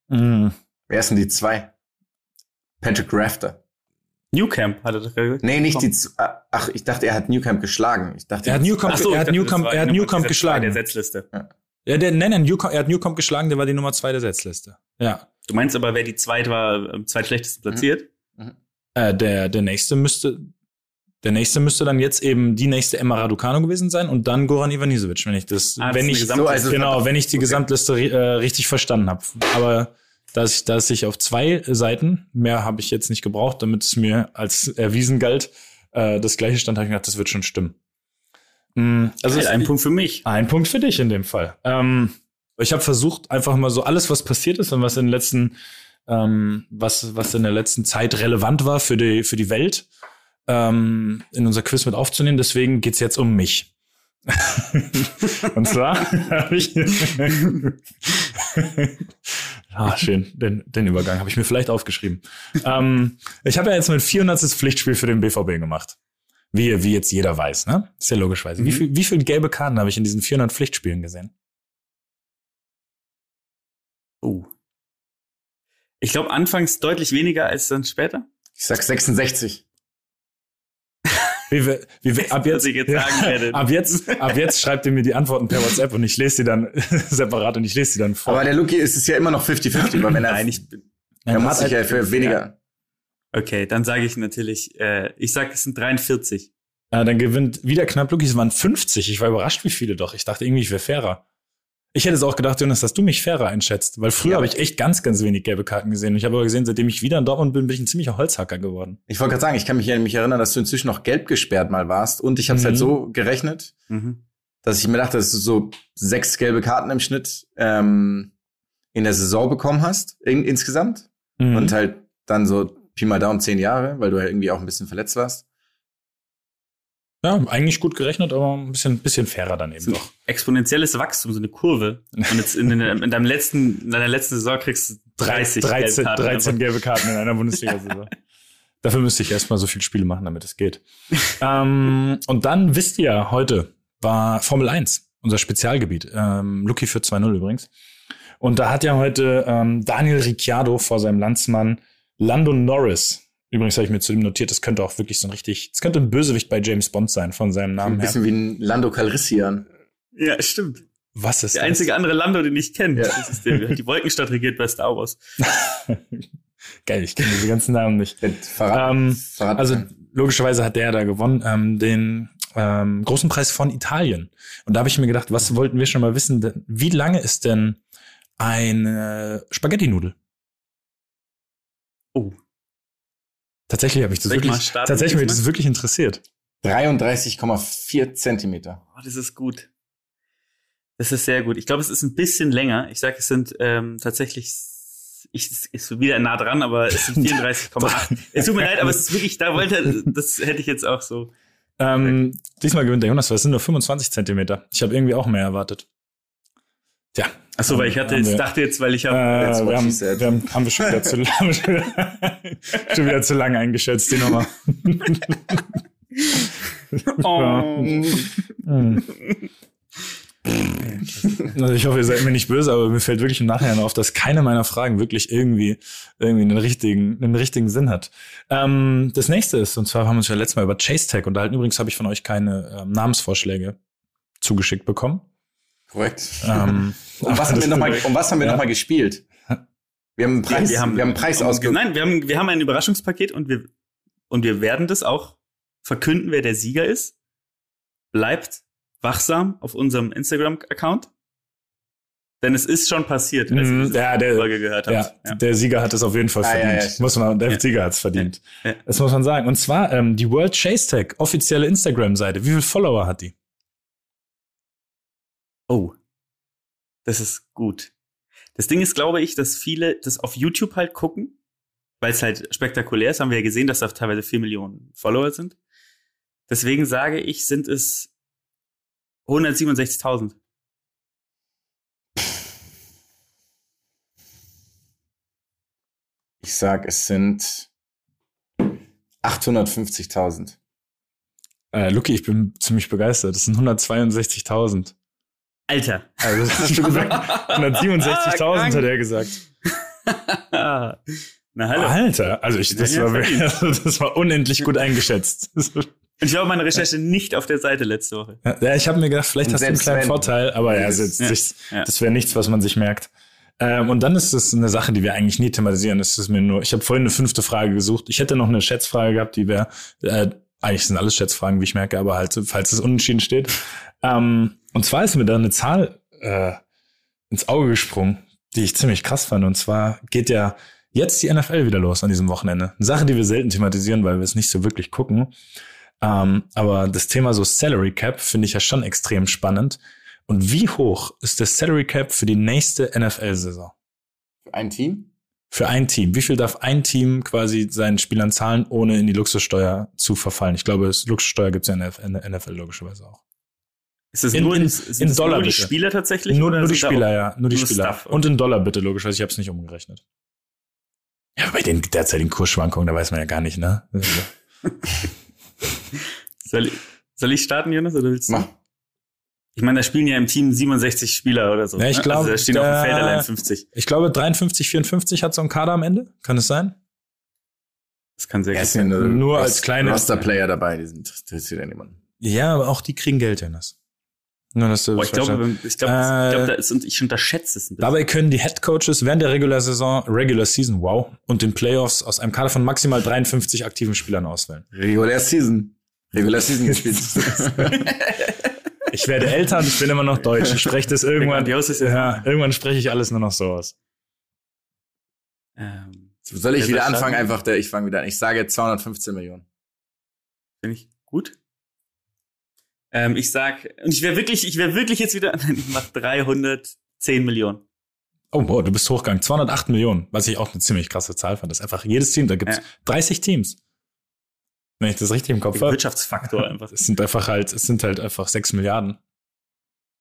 Mm. Wer ist denn die zwei? Patrick Rafter. Newcamp hatte doch gerade. Nee, nicht die Z Ach, ich dachte, er hat Newcamp geschlagen. Ich dachte, Er hat Newcomb, Ach so, er hat war er hat die Nummer Newcomb dieser geschlagen. Der Setzliste. Ja, der, nein, nein, Newcomb, er hat Newcomb geschlagen, der war die Nummer zwei der Setzliste. Ja. Du meinst aber, wer die zweit war, am zweitschlechtesten platziert? Äh, der, der nächste müsste, der nächste müsste dann jetzt eben die nächste Emma Raducanu gewesen sein und dann Goran Ivanisevic, wenn ich das, Ah, das wenn ich. So, also- genau, wenn ich die Okay. Gesamtliste äh, richtig verstanden habe. Aber dass ich, dass ich auf zwei Seiten, mehr habe ich jetzt nicht gebraucht, damit es mir als erwiesen galt, äh, das gleiche stand, habe ich gedacht, das wird schon stimmen. Mm, Also Geil, ein Punkt für mich. ein Punkt für dich in dem Fall. Ähm, ich habe versucht, einfach mal so alles, was passiert ist und was in den letzten, ähm, was, was in der letzten Zeit relevant war für die, für die Welt, ähm, in unser Quiz mit aufzunehmen. Deswegen geht's jetzt um mich. und zwar habe ich. ah, schön. Den, den Übergang habe ich mir vielleicht aufgeschrieben. ähm, ich habe ja jetzt mein 400. Pflichtspiel für den BVB gemacht. Wie, wie jetzt jeder weiß, ne? Ist ja logischerweise. Wie, Mhm. viel, wie viele gelbe Karten habe ich in diesen 400 Pflichtspielen gesehen? Oh. Ich glaube, anfangs deutlich weniger als dann später. Ich sag 66. Wie wir, wie wir, ab jetzt, jetzt sagen werde. ab jetzt, ab jetzt schreibt ihr mir die Antworten per WhatsApp und ich lese die dann separat und ich lese die dann vor. Aber der Luki ist es ja immer noch 50-50, weil wenn er, Nein, ich bin. er muss hat sich ja für weniger. Okay, dann sage ich natürlich, äh, ich sag, es sind 43. Ja, dann gewinnt wieder knapp Luki, es waren 50. Ich war überrascht, wie viele doch. Ich dachte irgendwie, ich wäre fairer. Ich hätte es auch gedacht, Jonas, dass du mich fairer einschätzt, weil früher Ja, habe ich echt ganz, ganz wenig gelbe Karten gesehen. Und ich habe aber gesehen, seitdem ich wieder in Dortmund bin, bin ich ein ziemlicher Holzhacker geworden. Ich wollte gerade sagen, ich kann mich ja mich erinnern, dass du inzwischen noch gelb gesperrt mal warst. Und ich habe es Mhm. halt so gerechnet, Mhm. dass ich mir dachte, dass du so sechs gelbe Karten im Schnitt ähm, in der Saison bekommen hast, in, insgesamt. Mhm. Und halt dann so Pi mal Down zehn Jahre, weil du halt irgendwie auch ein bisschen verletzt warst. Ja, eigentlich gut gerechnet, aber ein bisschen, bisschen fairer dann eben doch. exponentielles Wachstum, so eine Kurve. Und jetzt in, den, in deinem letzten, in deiner letzten Saison kriegst du 30 13, gelbe Karten 13 einfach. gelbe Karten in einer Bundesliga-Saison. Dafür müsste ich erstmal so viele Spiele machen, damit es geht. ähm, und dann wisst ihr, heute war Formel 1, unser Spezialgebiet. Ähm, Lucky für 2-0 übrigens. Und da hat ja heute ähm, Daniel Ricciardo vor seinem Landsmann Lando Norris. Übrigens habe ich mir zu dem notiert, das könnte auch wirklich so ein richtig, das könnte ein Bösewicht bei James Bond sein von seinem Ein Namen her. bisschen wie ein Lando Calrissian. Ja, stimmt. Was ist Der das? einzige andere Lando, den ich kenne. Ja. Das ist der, der hat die Wolkenstadt regiert bei Star Wars. Geil, ich kenne diese ganzen Namen nicht. Der Verrat, Ähm, Verrat Also logischerweise hat der da gewonnen. Ähm, den, ähm, großen Preis von Italien. Und da habe ich mir gedacht, was wollten wir schon mal wissen? denn- Wie lange ist denn eine Spaghetti-Nudel? Oh. Tatsächlich habe ich das Soll wirklich, starten tatsächlich mich das wirklich interessiert. 33,4 Zentimeter. Oh, das ist gut. Das ist sehr gut. Ich glaube, es ist ein bisschen länger. Ich sage, es sind ähm, tatsächlich, ich ist wieder nah dran, aber es sind 34,8. es tut mir leid, aber es ist wirklich, da wollte, das hätte ich jetzt auch so. Ähm, diesmal gewinnt der Jonas, weil es sind nur 25 Zentimeter. Ich habe irgendwie auch mehr erwartet. Tja. Ach so, weil ich hatte jetzt, wir- dachte jetzt, weil ich Äh, habe. What wir, haben, said. wir haben, haben wir schon wieder zu, haben schon, wieder, schon wieder zu lange eingeschätzt, die Nummer. oh. Also ich hoffe, ihr seid mir nicht böse, aber mir fällt wirklich im Nachhinein auf, dass keine meiner Fragen wirklich irgendwie, irgendwie einen richtigen, einen richtigen Sinn hat. Ähm, das nächste ist, und zwar haben wir uns ja letztes Mal über Chase Tag unterhalten. Übrigens habe ich von euch keine ähm, Namensvorschläge zugeschickt bekommen. Korrekt. Ähm, Um was haben wir noch mal, um was haben wir Ja. noch mal gespielt? Wir haben einen Preis, wir haben, einen Preis ausge... Nein, wir haben, wir haben ein Überraschungspaket und wir, und wir werden das auch verkünden, wer der Sieger ist. Bleibt wachsam auf unserem Instagram-Account. Denn es ist schon passiert, als ihr diese ja, der- Folge gehört habt. Ja, Ja. der Sieger hat es auf jeden Fall Ah, ja, verdient. ja, muss man, der Ja. Sieger hat es verdient. Ja. Das muss man sagen. Und zwar ähm, die World Chase Tag, offizielle Instagram-Seite. Wie viele Follower hat die? Oh, das ist gut. Das Ding ist, glaube ich, dass viele das auf YouTube halt gucken, weil es halt spektakulär ist. Haben wir ja gesehen, dass da teilweise vier Millionen Follower sind. Deswegen sage ich, sind es 167.000. Ich sag, es sind 850.000. Äh, Luki, ich bin ziemlich begeistert. Das sind 162.000. Alter. Also, das hast du gesagt. 167.000 hat er gesagt. Na hallo. Alter, also ich, das, Ja, war, also das war unendlich gut eingeschätzt. Und ich habe meine Recherche nicht auf der Seite letzte Woche. Ja, ich habe mir gedacht, vielleicht Und hast du einen kleinen wenn- Vorteil, aber ja, also, Ja, das, ja. das wäre nichts, was man sich merkt. Ähm, und dann ist es eine Sache, die wir eigentlich nie thematisieren. Das ist mir nur, ich habe vorhin eine fünfte Frage gesucht. Ich hätte noch eine Schätzfrage gehabt, die wäre, äh, eigentlich sind alles Schätzfragen, wie ich merke, aber halt, falls es unentschieden steht. Ähm, und zwar ist mir da eine Zahl äh, ins Auge gesprungen, die ich ziemlich krass fand. Und zwar geht ja jetzt die NFL wieder los an diesem Wochenende. Eine Sache, die wir selten thematisieren, weil wir es nicht so wirklich gucken. Ähm, aber das Thema so Salary Cap finde ich ja schon extrem spannend. Und wie hoch ist der Salary Cap für die nächste NFL-Saison? Ein Team? Für ein Team. Wie viel darf ein Team quasi seinen Spielern zahlen, ohne in die Luxussteuer zu verfallen? Ich glaube, es- Luxussteuer gibt es ja in der NFL logischerweise auch. Ist es In- nur, in- in es Dollar nur die bitte. Spieler tatsächlich? Nur, nur die Spieler, ja. Nur die nur Spieler. Stuff? Und in Dollar bitte, logischerweise. Ich habe es nicht umgerechnet. Ja, bei den derzeitigen Kursschwankungen, da weiß man ja gar nicht, ne? Soll ich, soll ich starten, Jonas, oder willst du? Mach. Ich meine, da spielen ja im Team 67 Spieler oder so. Ja, ich ne? glaub, also da stehen auf dem der- Feld allein 50. Ich glaube, 53, 54 hat so ein Kader am Ende. Kann es sein? Das kann sehr Ja, gut es sind sein. nur, als kleine- Roster-Player dabei, die sind interessiert ja niemanden. Ja, aber auch die kriegen Geld, Jonas. Nur, dass du Boah, das ich glaube, ich glaube, Äh, ich, glaub, da ist, und ich unterschätze es ein bisschen. Dabei können die Head Coaches während der Regular Saison, Regular Season, wow, und den Playoffs aus einem Kader von maximal 53 aktiven Spielern auswählen. Regular Season. Regular Season gespielt. Ich werde älter und ich bin immer noch deutsch. Ich spreche das irgendwann. Ja, irgendwann spreche ich alles nur noch so aus. ähm, Soll ich wieder anfangen? Einfach, der, ich fange wieder an. Ich sage 215 Millionen. Finde ich gut. Ähm, ich sag, und ich wäre wirklich, ich wäre wirklich jetzt wieder, nein, ich mach 310 Millionen. Oh, boah, du bist hochgegangen. 208 Millionen, was ich auch eine ziemlich krasse Zahl fand. Das ist einfach jedes Team, da gibt's Ja. 30 Teams. Wenn ich das richtig im Kopf habe. Wirtschaftsfaktor einfach. Es sind einfach halt, es sind halt einfach 6 Milliarden.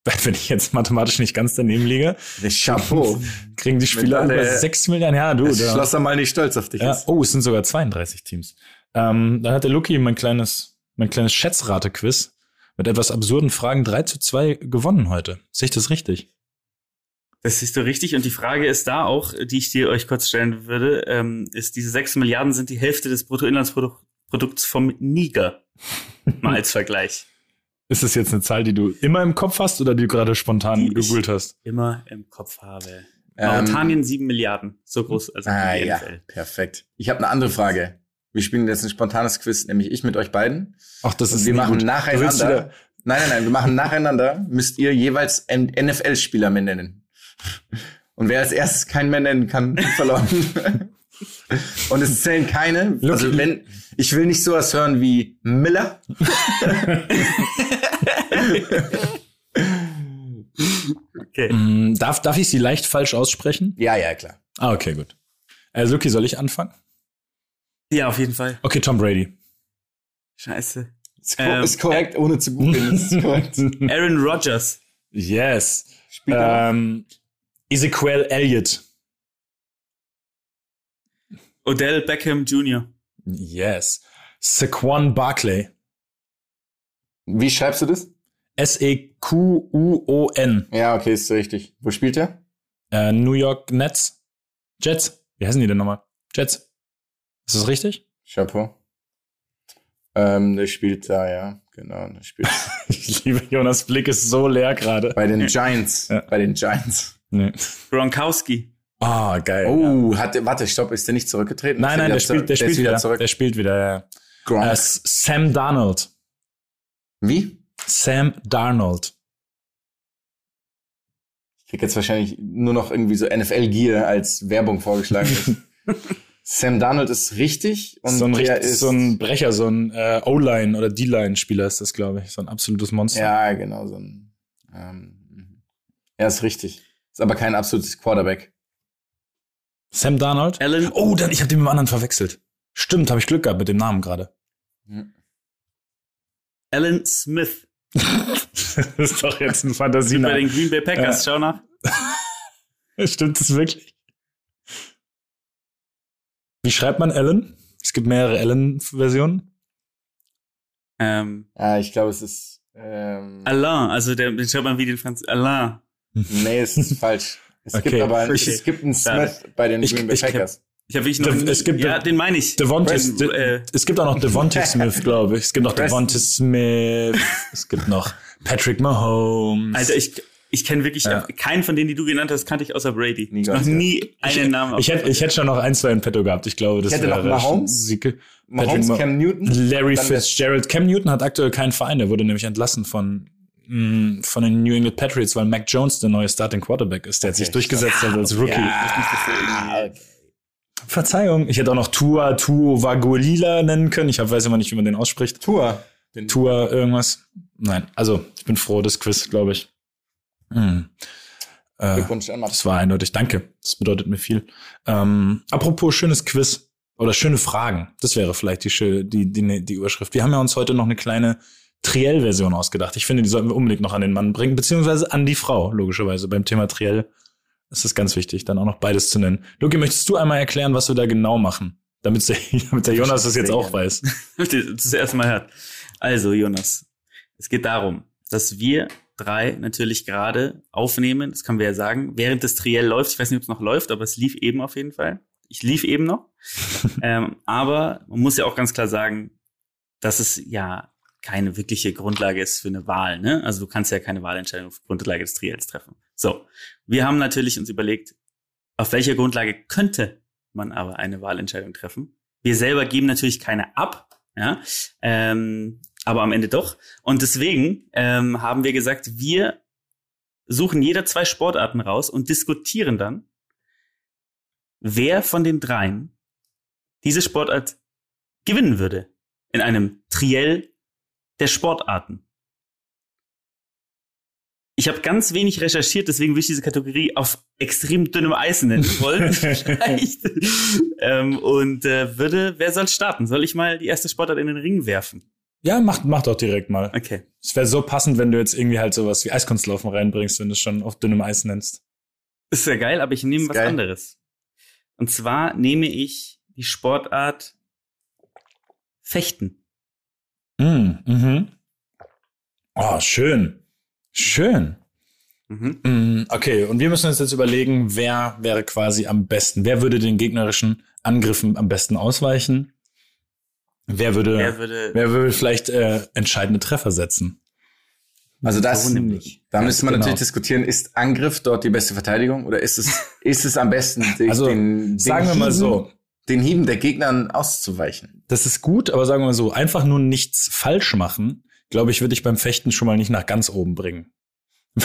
Wenn ich jetzt mathematisch nicht ganz daneben liege, Chapeau. kriegen die Spieler über 6 Milliarden. Ja, du, Das da. Schloss er mal nicht stolz auf dich Ja, ist. oh, es sind sogar 32 Teams. Ähm, dann hat der Lucky mein kleines, mein kleines Schätzrate-Quiz mit etwas absurden Fragen 3 zu 2 gewonnen heute. Sehe ich das richtig? Das ist so richtig. Und die Frage ist da auch, die ich dir euch kurz stellen würde, ähm, ist, diese 6 Milliarden sind die Hälfte des Bruttoinlandsprodukts vom Niger. Mal als Vergleich. Ist das jetzt eine Zahl, die du immer im Kopf hast oder die du gerade spontan Die ich- gegoogelt hast? Immer im Kopf habe. Ähm, Mauretanien 7 Milliarden. So groß, also Ah die ja, NFL. perfekt. Ich habe eine andere Frage. Wir spielen jetzt ein spontanes Quiz, nämlich ich mit euch beiden. Ach, das Und ist wir machen gut. Nacheinander. Nein, nein, nein, wir machen nacheinander. Müsst ihr jeweils N- NFL-Spieler mehr nennen. Und wer als erstes keinen mehr nennen kann, verloren. Und es zählen keine. Also wenn ich will nicht sowas hören wie Miller. Okay. Mm, Darf, darf ich sie leicht falsch aussprechen? Ja, ja, klar. Ah, okay, gut. Äh, Luki, soll ich anfangen? Ja, auf jeden Fall. Okay, Tom Brady. Scheiße. Ist, ko Ähm, ist korrekt, ohne zu googeln. Ist korrekt. Aaron Rodgers. Yes. Ähm, Ezequiel Elliott. Odell Beckham Jr. Yes. Saquon Barkley. Wie schreibst du das? E S-E-Q-U-O-N. Ja, okay, ist richtig. Wo spielt er? Äh, New York Nets. Jets. Wie heißen die denn nochmal? Jets. Ist das richtig? Chapeau. Ähm, der spielt da, ja, genau. Der spielt Ich liebe Jonas Blick ist so leer gerade. bei den Giants. Ja. Bei den Giants. Nee. Gronkowski. Ah, geil. Oh, hat der, warte, stopp, ist der nicht zurückgetreten? Nein, nein, der wieder spielt, der spielt ist wieder. zurück. Der spielt wieder, ja. Äh, Sam Darnold. Wie? Sam Darnold. Ich krieg jetzt wahrscheinlich nur noch irgendwie so NFL-Gear als Werbung vorgeschlagen. Sam Darnold ist richtig und so ein, der ist so ein Brecher, so ein äh, O-Line oder D-Line-Spieler ist das, glaube ich. So ein absolutes Monster. ja genau so ein. Ähm, er ist richtig. Ist aber kein absolutes Quarterback. Sam Darnold? Alan. Oh, dann, ich habe den mit dem anderen verwechselt. Stimmt, habe ich Glück gehabt mit dem Namen gerade. Alan Smith. das ist doch jetzt ein Bei Fantasiename. den Green Bay Packers. Schau nach. Stimmt das wirklich? Wie schreibt man Alan? Es gibt mehrere Alan-Versionen. Ähm, Ja, ich glaube, es ist. Ähm, Alain. Also der, den schreibt man wie den Franz. Alain. nee, es ist falsch. Es Okay. gibt aber Okay. es gibt einen Smith bei den Ich- Green Bay ich- Packers. Ich habe wirklich noch. De- es gibt ja, De- den meine ich. Devontae, Brandon, De, äh, es gibt auch noch Devontae Smith, glaube ich. Es gibt noch. Devontae Smith. Es gibt noch Patrick Mahomes. Alter, ich, ich kenne wirklich Ja. keinen von denen, die du genannt hast, kannte ich außer Brady. Nie Ich noch nie einen Namen. ich hätte, ich hätte schon noch ein, zwei in petto gehabt. Ich glaube, das Ich hätte noch Mahomes. Sieke. Mahomes, Ma- Cam Newton. Larry Fitzgerald. Cam Newton hat aktuell keinen Verein. Der wurde nämlich entlassen von, mh, von den New England Patriots, weil Mac Jones der neue Starting Quarterback ist. Der hat sich Okay. durchgesetzt hat als Rookie. Ja, okay. Verzeihung. Ich hätte auch noch Tua Tuovagolila nennen können. Ich hab, weiß immer nicht, wie man den ausspricht. Tour. Den Tua irgendwas. Nein, also ich bin froh, das Quiz, glaube ich. Hm. Äh, Glückwunsch an das war eindeutig. Danke. Das bedeutet mir viel. Ähm, apropos schönes Quiz oder schöne Fragen. Das wäre vielleicht die, die, die, die Überschrift. Wir haben ja uns heute noch eine kleine Triell-Version ausgedacht. Ich finde, die sollten wir unbedingt noch an den Mann bringen, beziehungsweise an die Frau, logischerweise. Beim Thema Triell ist es ganz wichtig, dann auch noch beides zu nennen. Luki, möchtest du einmal erklären, was wir da genau machen? Damit der, damit der Jonas das jetzt auch weiß. das erste Mal hört. Also, Jonas, es geht darum, dass wir drei natürlich gerade aufnehmen, das können wir ja sagen, während das Triell läuft. Ich weiß nicht, ob es noch läuft, aber es lief eben auf jeden Fall. Ich lief eben noch. ähm, aber man muss ja auch ganz klar sagen, dass es ja keine wirkliche Grundlage ist für eine Wahl. Ne? Also du kannst ja keine Wahlentscheidung auf Grundlage des Triels treffen. So, wir haben natürlich uns überlegt, auf welcher Grundlage könnte man aber eine Wahlentscheidung treffen. Wir selber geben natürlich keine ab, ja, ähm, aber am Ende doch. Und deswegen ähm, haben wir gesagt, wir suchen jeder zwei Sportarten raus und diskutieren dann, wer von den dreien diese Sportart gewinnen würde in einem Triell der Sportarten. Ich habe ganz wenig recherchiert, deswegen will ich diese Kategorie auf extrem dünnem Eis nennen wollen. Vielleicht. ähm, und äh, würde, wer soll starten? Soll ich mal die erste Sportart in den Ring werfen? Ja, mach, mach doch direkt mal. Okay. Es wäre so passend, wenn du jetzt irgendwie halt sowas wie Eiskunstlaufen reinbringst, wenn du es schon auf dünnem Eis nennst. Ist ja geil, aber ich nehme Ist was geil. anderes. Und zwar nehme ich die Sportart Fechten. Mm, mhm. Oh, schön. Schön. Mhm. Mm, okay, und wir müssen uns jetzt überlegen, wer wäre quasi am besten? Wer würde den gegnerischen Angriffen am besten ausweichen? Wer würde, Wer wer, würde, würde vielleicht äh, entscheidende Treffer setzen? Also das, So nämlich. da müsste man genau. natürlich diskutieren, ist Angriff dort die beste Verteidigung oder ist es, ist es am besten, Also, den, den Sagen wir mal so. Den Hieben der Gegnern auszuweichen. Das ist gut, aber sagen wir mal so, einfach nur nichts falsch machen, glaube ich, würde ich beim Fechten schon mal nicht nach ganz oben bringen.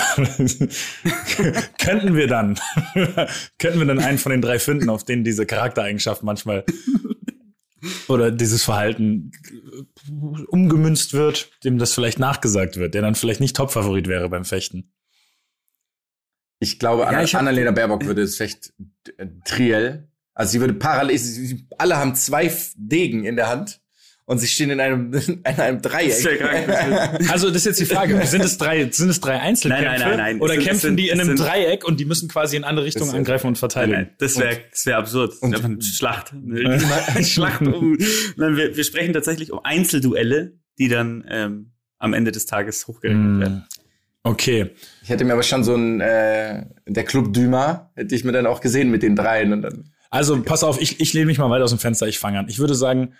könnten wir dann, könnten wir dann einen von den drei finden, auf denen diese Charaktereigenschaft manchmal oder dieses Verhalten umgemünzt wird, dem das vielleicht nachgesagt wird, der dann vielleicht nicht Topfavorit wäre beim Fechten. Ich glaube, Ja, ich Annalena Baerbock würde es Fecht äh, Triell. Also sie würde parallel, sie, alle haben zwei Degen in der Hand und sie stehen in einem, in einem Dreieck. Das. Also das ist jetzt die Frage, sind es drei, sind es drei Einzelkämpfe? Nein, nein, nein, nein. Oder sind- kämpfen sind- die in einem sind- Dreieck und die müssen quasi in andere Richtungen Das angreifen und verteidigen? Nein, das wäre das wär absurd. und- Einfach eine Schlacht. Eine Schlacht um. Nein, wir, wir sprechen tatsächlich um Einzelduelle, die dann ähm, am Ende des Tages hochgerechnet werden. Mm. Okay. Ich hätte mir aber schon so ein, äh, der Club Dumas, hätte ich mir dann auch gesehen mit den dreien und dann. Also pass auf, ich, ich lehne mich mal weiter aus dem Fenster, ich fange an. Ich würde sagen,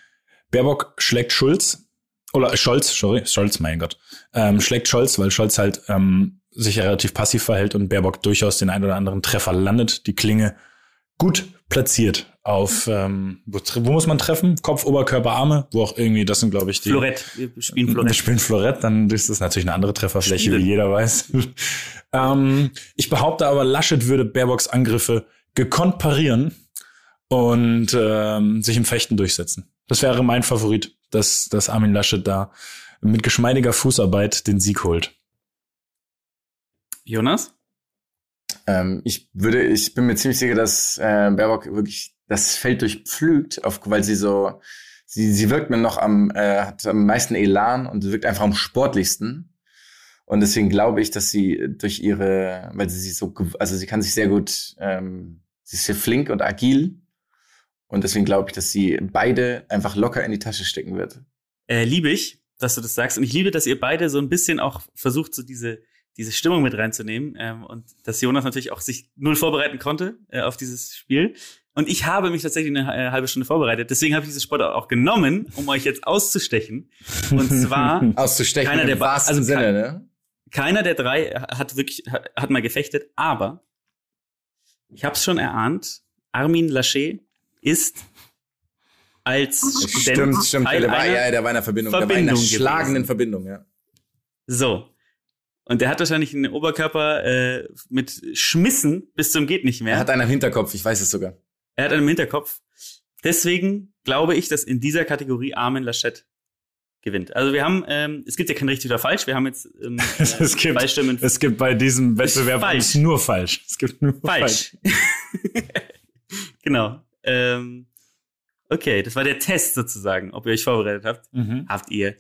Baerbock schlägt Schulz. Oder Scholz, sorry, Scholz, mein Gott. Ähm, schlägt Scholz, weil Scholz halt ähm, sich ja relativ passiv verhält und Baerbock durchaus den ein oder anderen Treffer landet. Die Klinge gut platziert auf, ähm, wo, wo muss man treffen? Kopf, Oberkörper, Arme, wo auch irgendwie, das sind, glaube ich, die. Florett. Wir spielen Wir Florett. spielen Florett, dann ist das natürlich eine andere Trefferfläche, Spielen. wie jeder weiß. ähm, ich behaupte aber, Laschet würde Baerbocks Angriffe gekonnt parieren und ähm, sich im Fechten durchsetzen. Das wäre mein Favorit, dass, dass Armin Laschet da mit geschmeidiger Fußarbeit den Sieg holt. Jonas? Ähm, ich würde, ich bin mir ziemlich sicher, dass äh, Baerbock wirklich das Feld durchpflügt, auf, weil sie so, sie, sie wirkt mir noch am, äh, hat am meisten Elan und wirkt einfach am sportlichsten. Und deswegen glaube ich, dass sie durch ihre, weil sie sich so, also sie kann sich sehr gut, ähm, sie ist sehr flink und agil. Und deswegen glaube ich, dass sie beide einfach locker in die Tasche stecken wird. Äh, liebe ich, dass du das sagst. Und ich liebe, dass ihr beide so ein bisschen auch versucht, so diese, diese Stimmung mit reinzunehmen. Ähm, und dass Jonas natürlich auch sich null vorbereiten konnte äh, auf dieses Spiel. Und ich habe mich tatsächlich eine äh, halbe Stunde vorbereitet. Deswegen habe ich dieses Sport auch genommen, um euch jetzt auszustechen. Und zwar Auszustechen Keiner im der Ba- wahrsten also Sinne, ne? keiner der drei hat wirklich hat, hat mal gefechtet, aber ich habe es schon erahnt. Armin Laschet ist als Student Stimmt, stimmt. Teil Der war, einer ja, der war in einer Verbindung. der war in Verbindung einer schlagenden gewesen. Verbindung, ja. So. Und der hat wahrscheinlich einen Oberkörper äh, mit Schmissen bis zum geht nicht mehr. Er hat einen am Hinterkopf, ich weiß es sogar. er hat einen im Hinterkopf. Deswegen glaube ich, dass in dieser Kategorie Armin Laschet gewinnt. Also wir haben, ähm, es gibt ja kein richtig oder falsch. Wir haben jetzt ähm, äh, Es gibt- zwei Stimmen Es gibt bei diesem Wettbewerb falsch. nur falsch. Es gibt nur falsch. genau. Ähm, okay, das war der Test sozusagen, ob ihr euch vorbereitet habt. Mhm. Habt ihr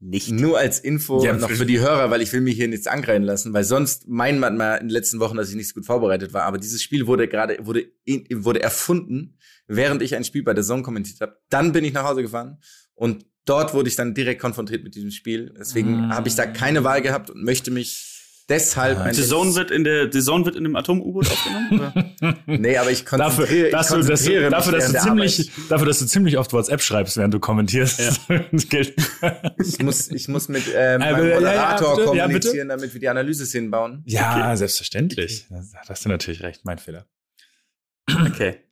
nicht. Nur als Info Ja, noch für die Hörer, weil ich will mich hier nichts angreifen lassen, weil sonst meint man mal in den letzten Wochen, dass ich nicht so gut vorbereitet war. Aber dieses Spiel wurde gerade, wurde, wurde erfunden, während ich ein Spiel bei der Zone kommentiert habe. Dann bin ich nach Hause gefahren und dort wurde ich dann direkt konfrontiert mit diesem Spiel. Deswegen Mm. habe ich da keine Wahl gehabt und möchte mich deshalb ein The Zone wird in der The Zone wird in einem Atom-U-Boot aufgenommen? Oder? Nee, aber ich Dafür, konzentriere, ich dass du, dass du, konzentriere dafür, dass du ziemlich, Arbeit. dafür, dass du ziemlich oft WhatsApp schreibst, während du kommentierst. Gilt. Ich muss, ich muss mit ähm, Äh, meinem ja, ja, Moderator ja, kommunizieren, damit wir die Analyse hinbauen. Ja, selbstverständlich. Da hast du natürlich recht, mein Fehler. Okay.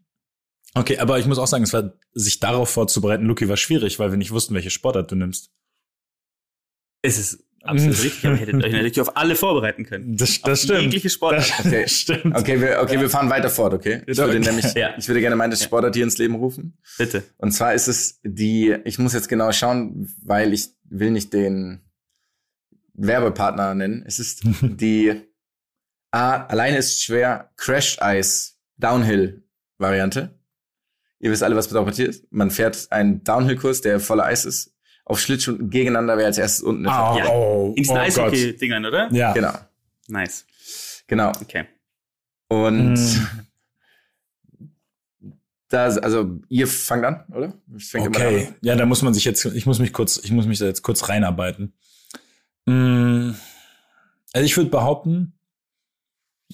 Okay, aber ich muss auch sagen, es war, sich darauf vorzubereiten, Luki, war schwierig, weil wir nicht wussten, welche Sportart du nimmst. Es ist absolut richtig, aber ihr hättet euch natürlich auf alle vorbereiten können. Das, Auf das stimmt. Jegliche Sportart. Das Okay. stimmt. Okay, wir, okay, wir fahren weiter fort, okay? Ich würde Okay. nämlich, Ja. ich würde gerne meine Sportart hier ins Leben rufen. Bitte. Und zwar ist es die, ich muss jetzt genau schauen, weil ich will nicht den Werbepartner nennen. Es ist die A, alleine ist schwer, Crashed Ice Downhill Variante. Ihr wisst alle, was bedeutet ist. Man fährt einen Downhill-Kurs, der voller Eis ist, auf Schlittschuhen gegeneinander, wer als erstes unten ist. Au, Ja. oh, In diesen oh. Eishockey-Dingern, oder? Ja. Genau, Nice. genau. Okay. Und Mm. da, also ihr fangt an, oder? Ich fäng immer Okay, an. ja, da muss man sich jetzt, ich muss mich kurz, ich muss mich da jetzt kurz reinarbeiten. Mm, Also ich würde behaupten,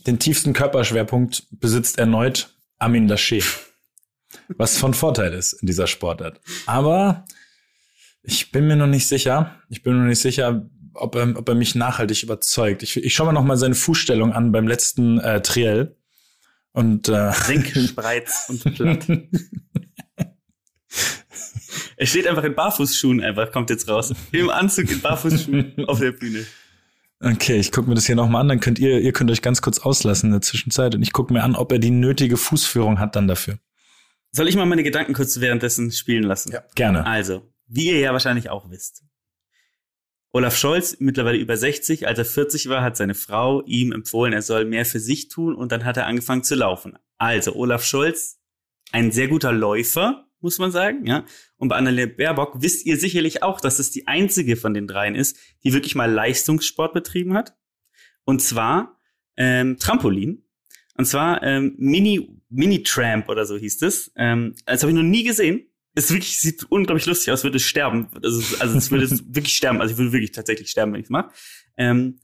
den tiefsten Körperschwerpunkt besitzt erneut Armin Laschet. Was von Vorteil ist in dieser Sportart. Aber ich bin mir noch nicht sicher. Ich bin mir noch nicht sicher, ob er, ob er mich nachhaltig überzeugt. Ich, ich schaue mir noch mal seine Fußstellung an beim letzten äh, Triell. Und äh, Trink, Spreiz und Platt. er steht einfach in Barfußschuhen einfach, kommt jetzt raus. Im Anzug in Barfußschuhen auf der Bühne. okay, ich gucke mir das hier nochmal an, dann könnt ihr, ihr könnt euch ganz kurz auslassen in der Zwischenzeit und ich gucke mir an, ob er die nötige Fußführung hat dann dafür. Soll ich mal meine Gedanken kurz währenddessen spielen lassen? Ja. Gerne. Also, wie ihr ja wahrscheinlich auch wisst. Olaf Scholz, mittlerweile über 60, als er 40 war, hat seine Frau ihm empfohlen, er soll mehr für sich tun und dann hat er angefangen zu laufen. Also, Olaf Scholz, ein sehr guter Läufer, muss man sagen, ja. Und bei Annalena Baerbock wisst ihr sicherlich auch, dass es die einzige von den dreien ist, die wirklich mal Leistungssport betrieben hat. Und zwar ähm, Trampolin. Und zwar ähm, Mini, Mini-Tramp oder so hieß es. Ähm, das habe ich noch nie gesehen. Es wirklich sieht unglaublich lustig aus, würde es sterben. Also, also es würde es wirklich sterben. Also ich würde wirklich tatsächlich sterben, wenn ich es mache. Ähm,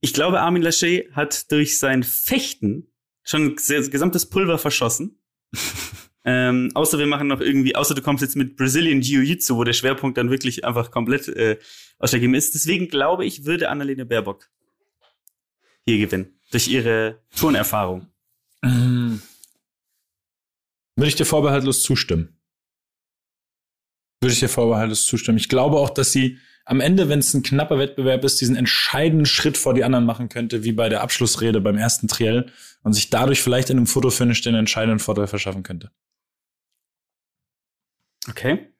ich glaube, Armin Laschet hat durch sein Fechten schon gesamtes Pulver verschossen. ähm, außer wir machen noch irgendwie, außer du kommst jetzt mit Brazilian Jiu-Jitsu, wo der Schwerpunkt dann wirklich einfach komplett äh, ausschlaggebend ist. Deswegen glaube ich, würde Annalena Baerbock hier gewinnen. Durch ihre Turnerfahrung. Ähm, Würde ich dir vorbehaltlos zustimmen. Würde ich dir vorbehaltlos zustimmen. Ich glaube auch, dass sie am Ende, wenn es ein knapper Wettbewerb ist, diesen entscheidenden Schritt vor die anderen machen könnte, wie bei der Abschlussrede beim ersten Triell und sich dadurch vielleicht in einem Fotofinish den entscheidenden Vorteil verschaffen könnte. Okay.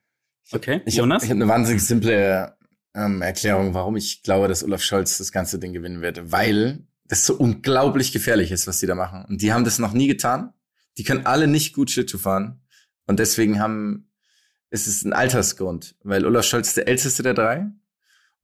Okay. Ich habe Jonas? hab eine wahnsinnig simple ähm, Erklärung, warum ich glaube, dass Olaf Scholz das ganze Ding gewinnen wird. Weil das so unglaublich gefährlich ist, was die da machen. Und die haben das noch nie getan. Die können alle nicht gut Schlittschuh fahren. Und deswegen haben, ist es ein Altersgrund. Weil Olaf Scholz ist der älteste der drei.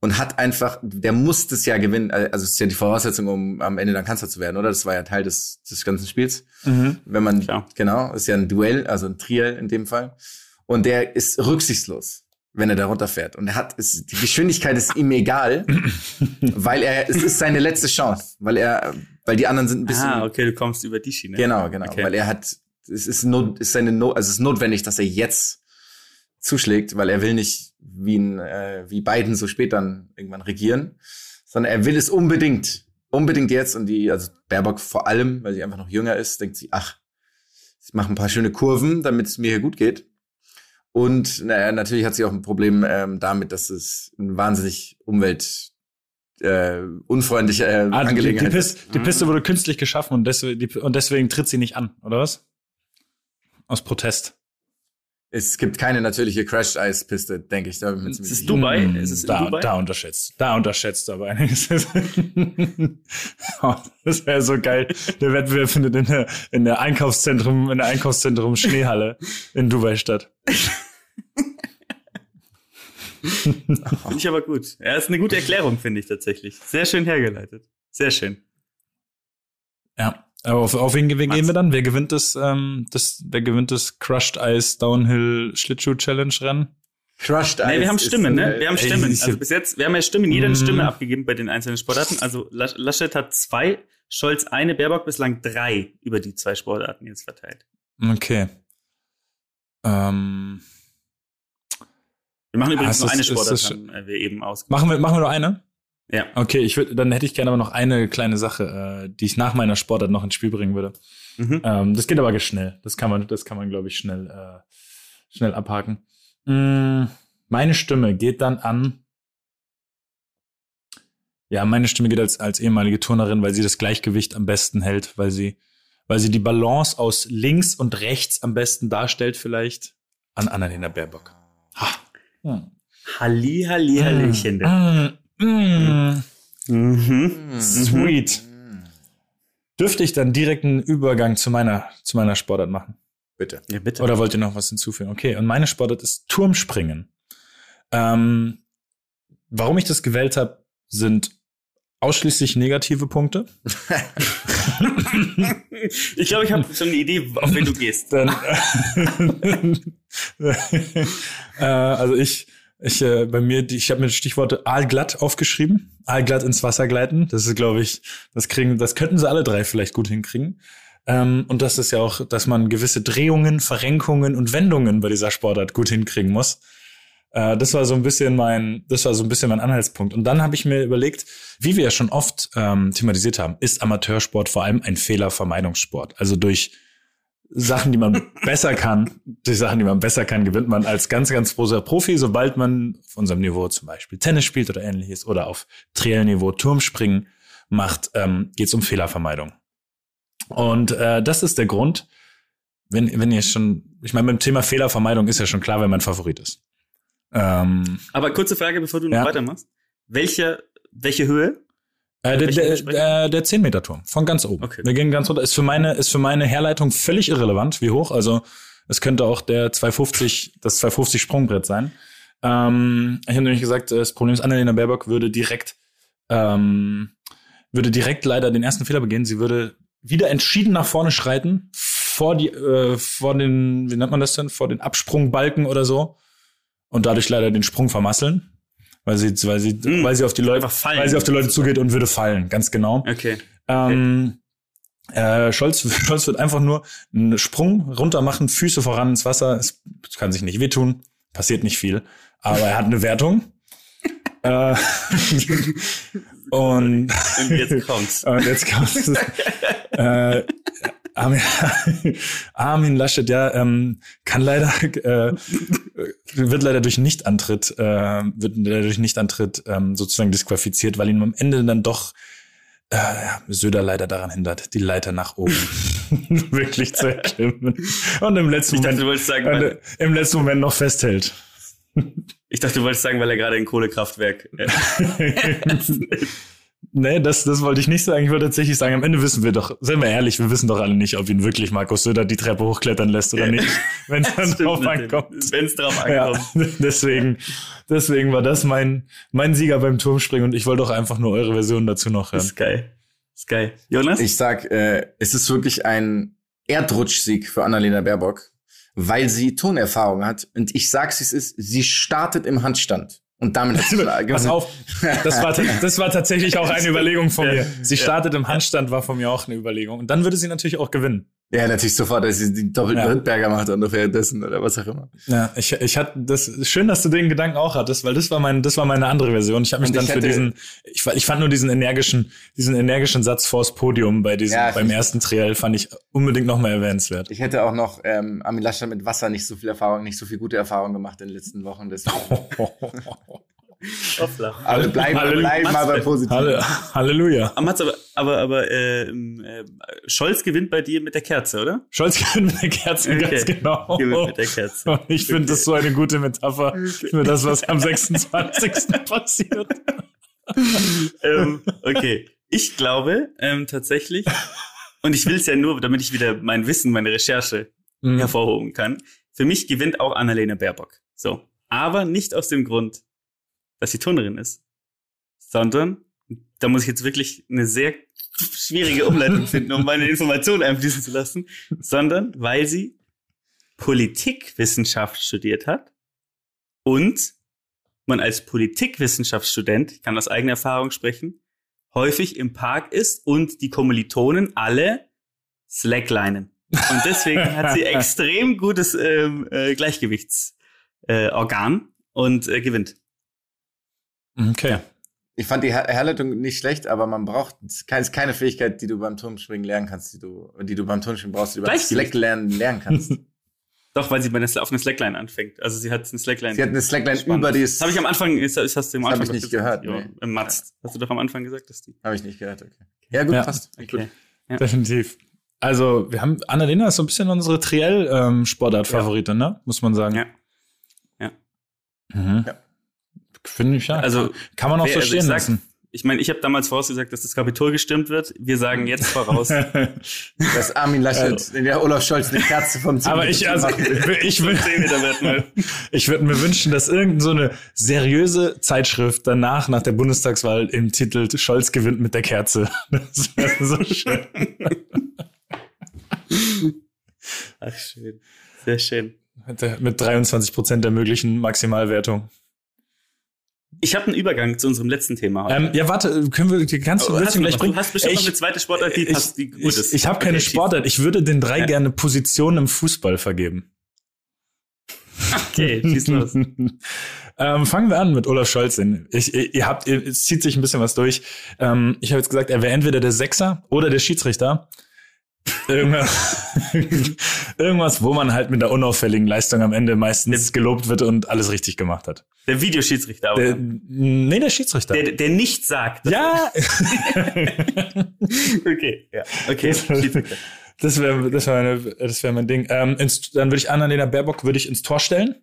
Und hat einfach, der muss das ja gewinnen. Also es ist ja die Voraussetzung, um am Ende dann Kanzler zu werden, oder? Das war ja Teil des, des ganzen Spiels. Wenn man, Klar. genau, ist ja ein Duell, also ein Triell in dem Fall. Und der ist rücksichtslos, wenn er da runterfährt. Und er hat, ist, die Geschwindigkeit ist ihm egal, weil er, es ist seine letzte Chance, weil er, weil die anderen sind ein bisschen, ah, okay, du kommst über die Schiene. genau, genau, Okay. weil er hat, es ist not, ist seine not, also es ist notwendig, dass er jetzt zuschlägt, weil er will nicht wie ein, äh, wie Biden so spät dann irgendwann regieren, sondern er will es unbedingt, unbedingt jetzt und die, also Baerbock vor allem, weil sie einfach noch jünger ist, denkt sie, ach, ich mache ein paar schöne Kurven, damit es mir hier gut geht. Und naja, natürlich hat sie auch ein Problem ähm, damit, dass es ein wahnsinnig umwelt äh, unfreundliche äh, Ah, die, die, Angelegenheit ist. Piste, die Piste wurde künstlich geschaffen und deswegen, die, und deswegen tritt sie nicht an, oder was? Aus Protest. Es gibt keine natürliche Crash-Eis-Piste, denke ich. Da bin ich Es ist. Dubai. Hm, Es ist da, Dubai. da unterschätzt. Da unterschätzt aber einiges. Oh, das wäre so geil. Der Wettbewerb findet in der, in der Einkaufszentrum, in der Einkaufszentrum Schneehalle in Dubai statt. Finde ich aber gut. Ja, ist eine gute Erklärung, finde ich tatsächlich. Sehr schön hergeleitet. Sehr schön. Ja. Aber auf, auf wen, wen gehen wir dann? Wer gewinnt das, ähm, das, wer gewinnt das Crushed Ice Downhill Schlittschuh Challenge Rennen? Crushed Nee, wir Eis haben ist, Stimmen, ne? äh, Wir haben Stimmen. Also bis jetzt, wir haben ja Stimmen, jeder eine Mhm. Stimme abgegeben bei den einzelnen Sportarten. Also Lasch- Laschet hat zwei, Scholz eine, Baerbock bislang drei über die zwei Sportarten jetzt verteilt. Okay. Ähm, Wir machen Ah, übrigens ist nur eine Sportart, haben äh, wir eben aus. machen wir, machen wir nur eine? Ja. Okay, ich würde, dann hätte ich gerne aber noch eine kleine Sache, äh, die ich nach meiner Sportart noch ins Spiel bringen würde. Mhm. Ähm, das geht aber schnell. Das kann man, das kann man, glaube ich, schnell, äh, schnell abhaken. Mm, meine Stimme geht dann an. Ja, meine Stimme geht als, als ehemalige Turnerin, weil sie das Gleichgewicht am besten hält, weil sie, weil sie die Balance aus links und rechts am besten darstellt, vielleicht an Annalena Baerbock. Ha. Hm. Halli, Halli, Hallöchen. Mm, mm, Mhm. sweet. Dürfte ich dann direkt einen Übergang zu meiner, zu meiner Sportart machen? Bitte. Ja, bitte. Oder wollt ihr noch was hinzufügen? Okay, und meine Sportart ist Turmspringen. Ähm, warum ich das gewählt habe, sind ausschließlich negative Punkte. ich glaube, ich habe schon eine Idee, auf wen du gehst. Dann, äh, also ich, ich äh, bei mir, die- ich habe mir Stichworte aalglatt aufgeschrieben. Aalglatt ins Wasser gleiten. Das ist, glaube ich, das kriegen, das könnten sie alle drei vielleicht gut hinkriegen. Ähm, und das ist ja auch, dass man gewisse Drehungen, Verrenkungen und Wendungen bei dieser Sportart gut hinkriegen muss. Äh, das war so ein bisschen mein, das war so ein bisschen mein Anhaltspunkt. Und dann habe ich mir überlegt, wie wir ja schon oft ähm, thematisiert haben, ist Amateursport vor allem ein Fehlervermeidungssport. Also durch Sachen, die man besser kann, durch Sachen, die man besser kann, gewinnt man als ganz, ganz großer Profi, sobald man auf unserem Niveau zum Beispiel Tennis spielt oder ähnliches oder auf Triellniveau Turmspringen macht, ähm, geht es um Fehlervermeidung. Und äh, das ist der Grund, wenn, wenn ihr schon, ich meine, beim Thema Fehlervermeidung ist ja schon klar, wer mein Favorit ist. Ähm, Aber kurze Frage, bevor du noch Ja. weitermachst. Welche, welche Höhe? Äh, der, der, sprechen? der, der 10-Meter-Turm, von ganz oben. Okay. Wir gehen ganz runter. Ist für meine, ist für meine Herleitung völlig irrelevant, wie hoch. Also es könnte auch der 250, das 250 Sprungbrett sein. Ähm, ich habe nämlich gesagt, das Problem ist, Annalena Baerbock würde direkt, ähm, würde direkt leider den ersten Fehler begehen. Sie würde wieder entschieden nach vorne schreiten, vor die, äh, vor den, wie nennt man das denn, vor den Absprungbalken oder so. Und dadurch leider den Sprung vermasseln. Weil sie, weil sie, Hm, weil sie auf die Leute, weil sie auf die Leute zugeht und würde fallen, ganz genau. Okay. Ähm, äh, Scholz, Scholz wird einfach nur einen Sprung runter machen, Füße voran ins Wasser. Es kann sich nicht wehtun, passiert nicht viel, aber er hat eine Wertung. äh, und, Und jetzt kommt's. und jetzt kommt's. äh, Armin, Armin Laschet, ja, ähm, kann leider, äh, wird leider durch Nichtantritt, äh, wird leider durch Nichtantritt ähm, sozusagen disqualifiziert, weil ihn am Ende dann doch äh, Söder leider daran hindert, die Leiter nach oben wirklich zu erklimmen. Und im letzten dachte, Moment, sagen, und, äh, im letzten Moment noch festhält. ich dachte, du wolltest sagen, weil er gerade ein Kohlekraftwerk. Nee, das, das wollte ich nicht sagen. Ich wollte tatsächlich sagen, am Ende wissen wir doch, sind wir ehrlich, wir wissen doch alle nicht, ob ihn wirklich Markus Söder die Treppe hochklettern lässt oder nicht, wenn es dann drauf ankommt. Wenn es drauf Ja, ankommt. deswegen, deswegen war das mein, mein Sieger beim Turmspringen und ich wollte doch einfach nur eure Version dazu noch hören. Ist geil. Ist geil. Jonas? Ich sag, äh, es ist wirklich ein Erdrutschsieg für Annalena Baerbock, weil sie Tonerfahrung hat. Und ich sag's, wie es ist, sie startet im Handstand. Und damit hat sie Pass auf, das war, das war tatsächlich auch eine Überlegung von mir. Sie startet im Handstand, war von mir auch eine Überlegung. Und dann würde sie natürlich auch gewinnen. Ja, natürlich sofort, dass sie den doppelten Ja. Rittberger macht und währenddessen oder was auch immer. Ja, ich, ich hatte das schön, dass du den Gedanken auch hattest, weil das war mein, das war meine andere Version. Ich habe mich Und dann für diesen, ich, ich fand nur diesen energischen, diesen energischen Satz vors Podium bei diesem, Ja, beim ersten Triell fand ich unbedingt noch mal erwähnenswert. Ich hätte auch noch ähm, Armin Laschet mit Wasser nicht so viel Erfahrung, nicht so viel gute Erfahrung gemacht in den letzten Wochen. Deswegen. Hoppla. Aber bleiben, Halleluja. bleiben mal bei positiv. Halle, Halleluja. Aber, Mats, aber, aber, aber ähm, äh, Scholz gewinnt bei dir mit der Kerze, oder? Scholz gewinnt mit der Kerze, Okay. ganz genau. Gewinnt mit der Kerze. Und ich finde das so eine gute Metapher für das, was am 26. passiert. ähm, okay. Ich glaube ähm, tatsächlich, und ich will es ja nur, damit ich wieder mein Wissen, meine Recherche Mhm. hervorhoben kann. Für mich gewinnt auch Annalena Baerbock. So. Aber nicht aus dem Grund, dass sie Turnerin ist, sondern, da muss ich jetzt wirklich eine sehr schwierige Umleitung finden, um meine Informationen einfließen zu lassen, sondern weil sie Politikwissenschaft studiert hat und man als Politikwissenschaftsstudent, ich kann aus eigener Erfahrung sprechen, häufig im Park ist und die Kommilitonen alle slacklinen. Und deswegen hat sie extrem gutes ähm, äh, Gleichgewichtsorgan äh, und äh, gewinnt. Okay. Ich fand die Her Herleitung nicht schlecht, aber man braucht keine- keine Fähigkeit, die du beim Turmspringen lernen kannst, die du, die du beim Turmspringen brauchst, die du beim. Slack lernen, lernen kannst. Doch, weil sie bei einer, auf eine Slackline anfängt. Also sie hat eine Slackline. Sie hat eine Slackline Spannend. über die Das habe ich am Anfang, ist, ist, hast du am Das hab Anfang ich nicht gehört, Ja, nee. im Matz. Hast du doch am Anfang gesagt, dass die. Habe ich nicht gehört, okay. Ja, gut, Ja. passt. Okay. Definitiv. Also, wir haben, Annalena ist so ein bisschen unsere Triell-Sportart-Favoritin, ne? Muss man sagen. Ja. Ja. Mhm. Ja. Finde ich ja. Also, kann man auch wer- so also stehen ich sag- lassen. Ich meine, ich habe damals vorausgesagt, dass das Kapitol gestimmt wird. Wir sagen jetzt voraus. Dass Armin Laschet, in der Olaf Scholz eine Kerze vom Zimmer Aber ich, also, ich, will, 10 Meter wird mal. ich würde mir wünschen, dass irgendeine so eine seriöse Zeitschrift danach, nach der Bundestagswahl, im Titel Scholz gewinnt mit der Kerze. Das wäre so schön. Ach, schön. Sehr schön. Mit 23 Prozent der möglichen Maximalwertung. Ich habe einen Übergang zu unserem letzten Thema heute. Ähm, ja, warte, können wir, kannst du, Oh, willst hast du du, gleich noch, bringen? du hast bestimmt noch Ich- eine zweite Sportart, die, ich, passt, die gut ich, ist. ich habe keine Okay. Sportart. Ich würde den drei Ja. gerne Positionen im Fußball vergeben. Okay, schieß los. ähm, fangen wir an mit Olaf Scholz. Ich, ihr, ihr habt, ihr, es zieht sich ein bisschen was durch. Ähm, ich habe jetzt gesagt, er wäre entweder der Sechser oder der Schiedsrichter. Irgendwas, irgendwas, wo man halt mit der unauffälligen Leistung am Ende meistens gelobt wird und alles richtig gemacht hat. Der Videoschiedsrichter. Der, Oder? nee, der Schiedsrichter. Der, der nicht sagt. ja, Okay, ja. Okay, das wäre das wär das wär mein Ding. Ähm, ins, dann würde ich Annalena Baerbock würde ich ins Tor stellen.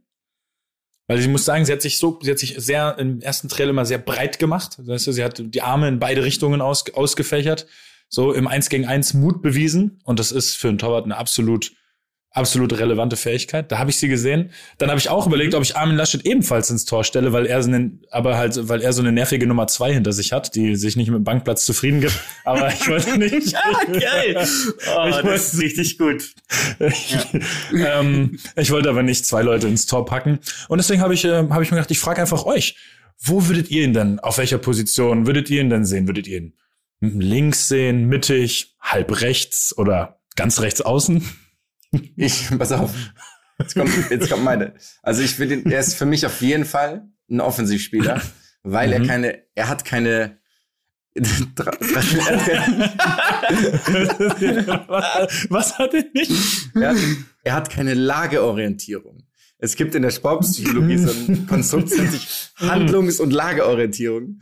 Weil ich muss sagen, sie hat sich so, sie hat sich sehr im ersten Trailer immer sehr breit gemacht. Weißt du, sie hat die Arme in beide Richtungen aus, ausgefächert. So im Eins gegen Eins Mut bewiesen. Und das ist für einen Torwart eine absolut, absolut relevante Fähigkeit. Da habe ich sie gesehen. Dann habe ich auch überlegt, ob ich Armin Laschet ebenfalls ins Tor stelle, weil er so einen, aber halt, weil er so eine nervige Nummer zwei hinter sich hat, die sich nicht mit dem Bankplatz zufrieden gibt. Aber ich wollte nicht. Ah, geil. Oh, Ich das weiß- ist richtig gut. ähm, ich wollte aber nicht zwei Leute ins Tor packen. Und deswegen habe ich, äh, hab ich mir gedacht, ich frage einfach euch, wo würdet ihr ihn denn, auf welcher Position würdet ihr ihn denn sehen? Würdet ihr ihn links sehen, mittig, halb rechts oder ganz rechts außen? Ich, pass auf. Jetzt kommt, jetzt kommt meine. Also ich will ihn, er ist für mich auf jeden Fall ein Offensivspieler, weil er Mhm. keine, er hat keine, Was hat er nicht? er, hat, er hat keine Lageorientierung. Es gibt in der Sportpsychologie so ein Konstrukt, das nennt sich Handlungs- und Lageorientierung.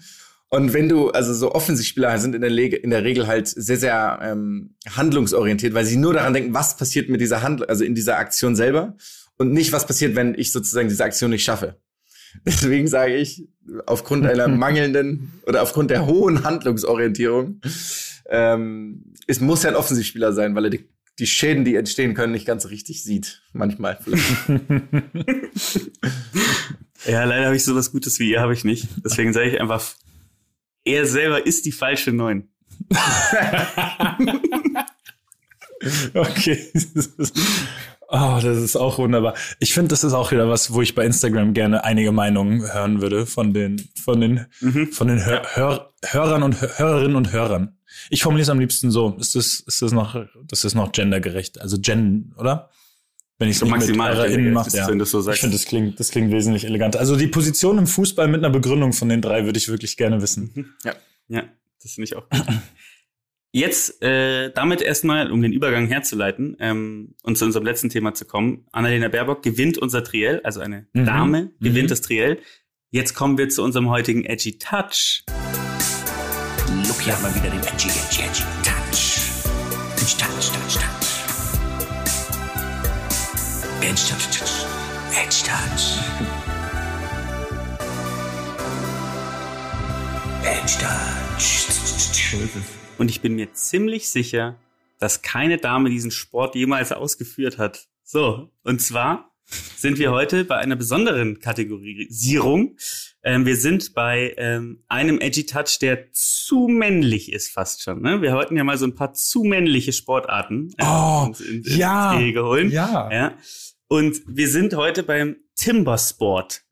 Und wenn du, also so Offensivspieler sind in der, Lege, in der Regel halt sehr, sehr ähm, handlungsorientiert, weil sie nur daran denken, was passiert mit dieser Handlung, also in dieser Aktion selber und nicht, was passiert, wenn ich sozusagen diese Aktion nicht schaffe. Deswegen sage ich, aufgrund einer mangelnden oder aufgrund der hohen Handlungsorientierung, ähm, es muss ja ein Offensivspieler sein, weil er die, die Schäden, die entstehen können, nicht ganz so richtig sieht. Manchmal vielleicht. Ja, leider habe ich sowas Gutes wie ihr, habe ich nicht. Deswegen sage ich einfach, er selber ist die falsche Neun. Okay. Oh, das ist auch wunderbar. Ich finde, das ist auch wieder was, wo ich bei Instagram gerne einige Meinungen hören würde von den, von den, Mhm. von den Hör, Hör, Hörern und Hör- Hörerinnen und Hörern. Ich formuliere es am liebsten so. Ist das, ist das noch, das ist noch gendergerecht? Also Gen, oder? Wenn ich es So mit maximal gendergerecht mache, ja. wenn du es so sagst. Ich finde, das klingt, das klingt wesentlich eleganter. Also die Position im Fußball mit einer Begründung von den drei würde ich wirklich gerne wissen. Ja, das finde ich auch gut. Jetzt äh, damit erstmal, um den Übergang herzuleiten ähm, und zu unserem letzten Thema zu kommen. Annalena Baerbock gewinnt unser Triell, also eine Mhm. Dame gewinnt Mhm. das Triell. Jetzt kommen wir zu unserem heutigen Edgy Touch. Lucky hat mal wieder den edgy, edgy, edgy Edge, touch, touch. Edge, touch. Edge, touch. Und ich bin mir ziemlich sicher, dass keine Dame diesen Sport jemals ausgeführt hat. So, und zwar sind wir heute bei einer besonderen Kategorisierung. Ähm, wir sind bei ähm, einem Edgy Touch, der zu männlich ist fast schon. Ne? Wir hatten ja mal so ein paar zu männliche Sportarten äh, Oh, uns in, in ja, ins Spiel geholt. Ja. Ja. Und wir sind heute beim Timbersport.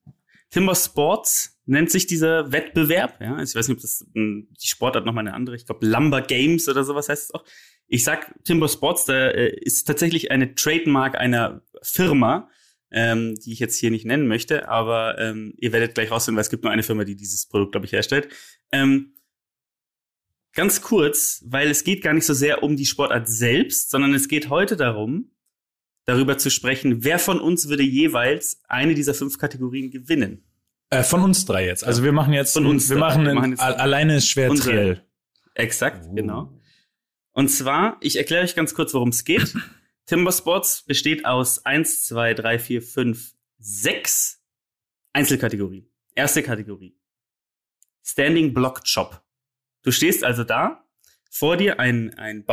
Timber Sports nennt sich dieser Wettbewerb. Ja, ich weiß nicht, ob das mh, die Sportart nochmal eine andere. Ich glaube, Lumber Games oder sowas heißt es auch. Ich sag Timber Sports, da äh, ist tatsächlich eine Trademark einer Firma, ähm, die ich jetzt hier nicht nennen möchte, aber ähm, ihr werdet gleich rausfinden, weil es gibt nur eine Firma, die dieses Produkt, glaube ich, herstellt. Ähm, ganz kurz, weil es geht gar nicht so sehr um die Sportart selbst, sondern es geht heute darum, darüber zu sprechen, wer von uns würde jeweils eine dieser fünf Kategorien gewinnen. Äh, von uns drei jetzt. Also wir machen jetzt, Von uns wir drei. machen, Wir machen jetzt- alleine ist schwer Unsere- Triell. Exakt, genau. Und zwar, ich erkläre euch ganz kurz, worum es geht. Timber Sports besteht aus eins, zwei, drei, vier, fünf, sechs Einzelkategorien. Erste Kategorie. Standing Block Chop. Du stehst also da, vor dir ein, ein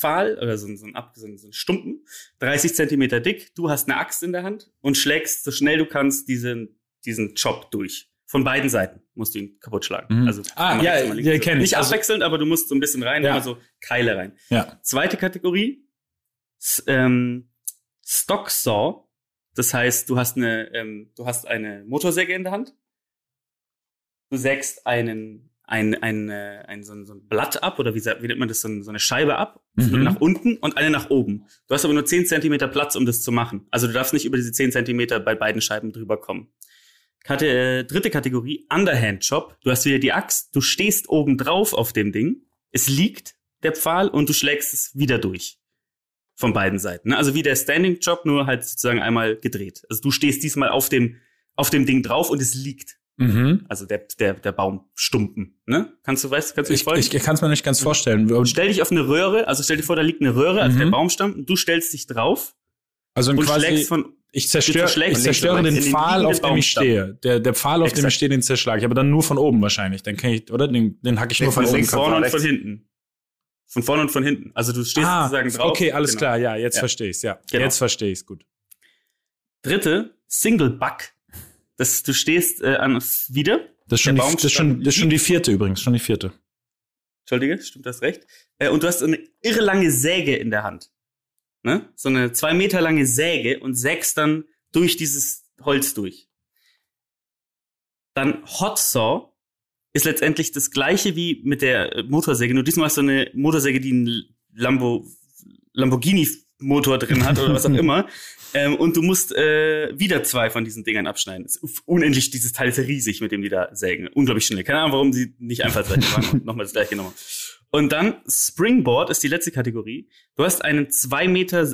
Baumpfahl oder so, ein- so, ein, so, ein, so ein Stumpen, 30 Zentimeter dick, du hast eine Axt in der Hand und schlägst so schnell du kannst diesen, diesen Chop durch. Von beiden Seiten musst du ihn kaputt schlagen. Mhm. Also Ah, ja, links. ja, ich. Nicht Also- abwechselnd, aber du musst so ein bisschen rein, Ja. immer so Keile rein. Ja. Zweite Kategorie, ähm, Stock Saw. Das heißt, du hast eine, ähm, du hast eine Motorsäge in der Hand. Du sägst einen, ein, ein, äh, ein, so, ein, so ein Blatt ab oder wie, wie nennt man das, so, ein, so eine Scheibe ab, Mhm. nach unten und eine nach oben. Du hast aber nur 10 Zentimeter Platz, um das zu machen. Also du darfst nicht über diese 10 Zentimeter bei beiden Scheiben drüber kommen. Kate äh, dritte Kategorie, Underhand Chop. Du hast wieder die Axt, du stehst oben drauf auf dem Ding, es liegt der Pfahl und du schlägst es wieder durch. Von beiden Seiten. ne? Also wie der Standing Chop, nur halt sozusagen einmal gedreht. Also du stehst diesmal auf dem, auf dem Ding drauf und es liegt. Mhm. Also der, der, der Baumstumpen. Ne? Kannst du, weißt, kannst du Ich, dich folgen? ich kann es mir nicht ganz vorstellen. Stell dich auf eine Röhre, also stell dir vor, da liegt eine Röhre, also Mhm. der Baumstamm, und du stellst dich drauf Also und quasi, schlägst von, ich zerstöre, ich zerstöre den den Pfahl, auf dem ich stehe. Der, der Pfahl, auf dem ich Exakt. stehe, den zerschlage ich. Aber dann nur von oben wahrscheinlich. Dann kann ich, oder? Den, den hack ich nur von, von von oben. links. vorne und von hinten. Von vorne und von hinten. Also du stehst Ah, sozusagen drauf. okay, alles Genau. klar. Ja, jetzt Ja. verstehe ich's. Ja, Genau. jetzt verstehe ich's gut. Dritte, Single Buck. Das, du stehst äh, an, wieder. Das ist schon, die, das ist schon, das ist schon die vierte übrigens, schon die vierte. Entschuldige, stimmt das recht? Äh, und du hast eine irre lange Säge in der Hand. Ne? So eine zwei Meter lange Säge und sägst dann durch dieses Holz durch. Dann Hot Saw ist letztendlich das gleiche wie mit der äh, Motorsäge, nur diesmal hast du eine Motorsäge, die einen Lambo, Lamborghini-Motor drin hat oder was auch immer. Ähm, und du musst äh, wieder zwei von diesen Dingern abschneiden. Es ist unendlich, dieses Teil ist riesig, mit dem die da sägen. Unglaublich schnell. Keine Ahnung, warum sie nicht einfallsreich waren und nochmal das gleiche haben. Und dann Springboard ist die letzte Kategorie. Du hast einen 2,80 Meter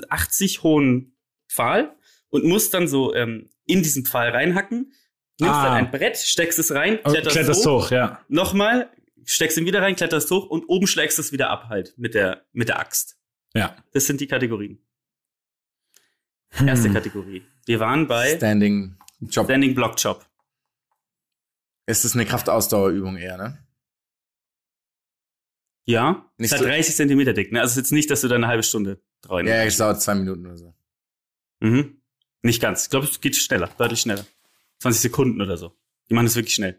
hohen Pfahl und musst dann so ähm, in diesen Pfahl reinhacken. Nimmst Ah. dann ein Brett, steckst es rein, Oh, kletterst, Kletterst hoch, hoch, ja. nochmal, steckst ihn wieder rein, kletterst hoch und oben schlägst es wieder ab halt mit der, mit der Axt. Ja. Das sind die Kategorien. Erste Hm. Kategorie. Wir waren bei Standing Job. Standing Block Chop. Es ist eine Kraftausdauerübung eher, ne? Ja, Nicht ist halt so- 30 Zentimeter dick. Ne? Also ist jetzt nicht, dass du da eine halbe Stunde treuen Ja, es dauert zwei Minuten oder so. Mhm. Nicht ganz. Ich glaube, es geht schneller, deutlich schneller. 20 Sekunden oder so. Die machen es wirklich schnell.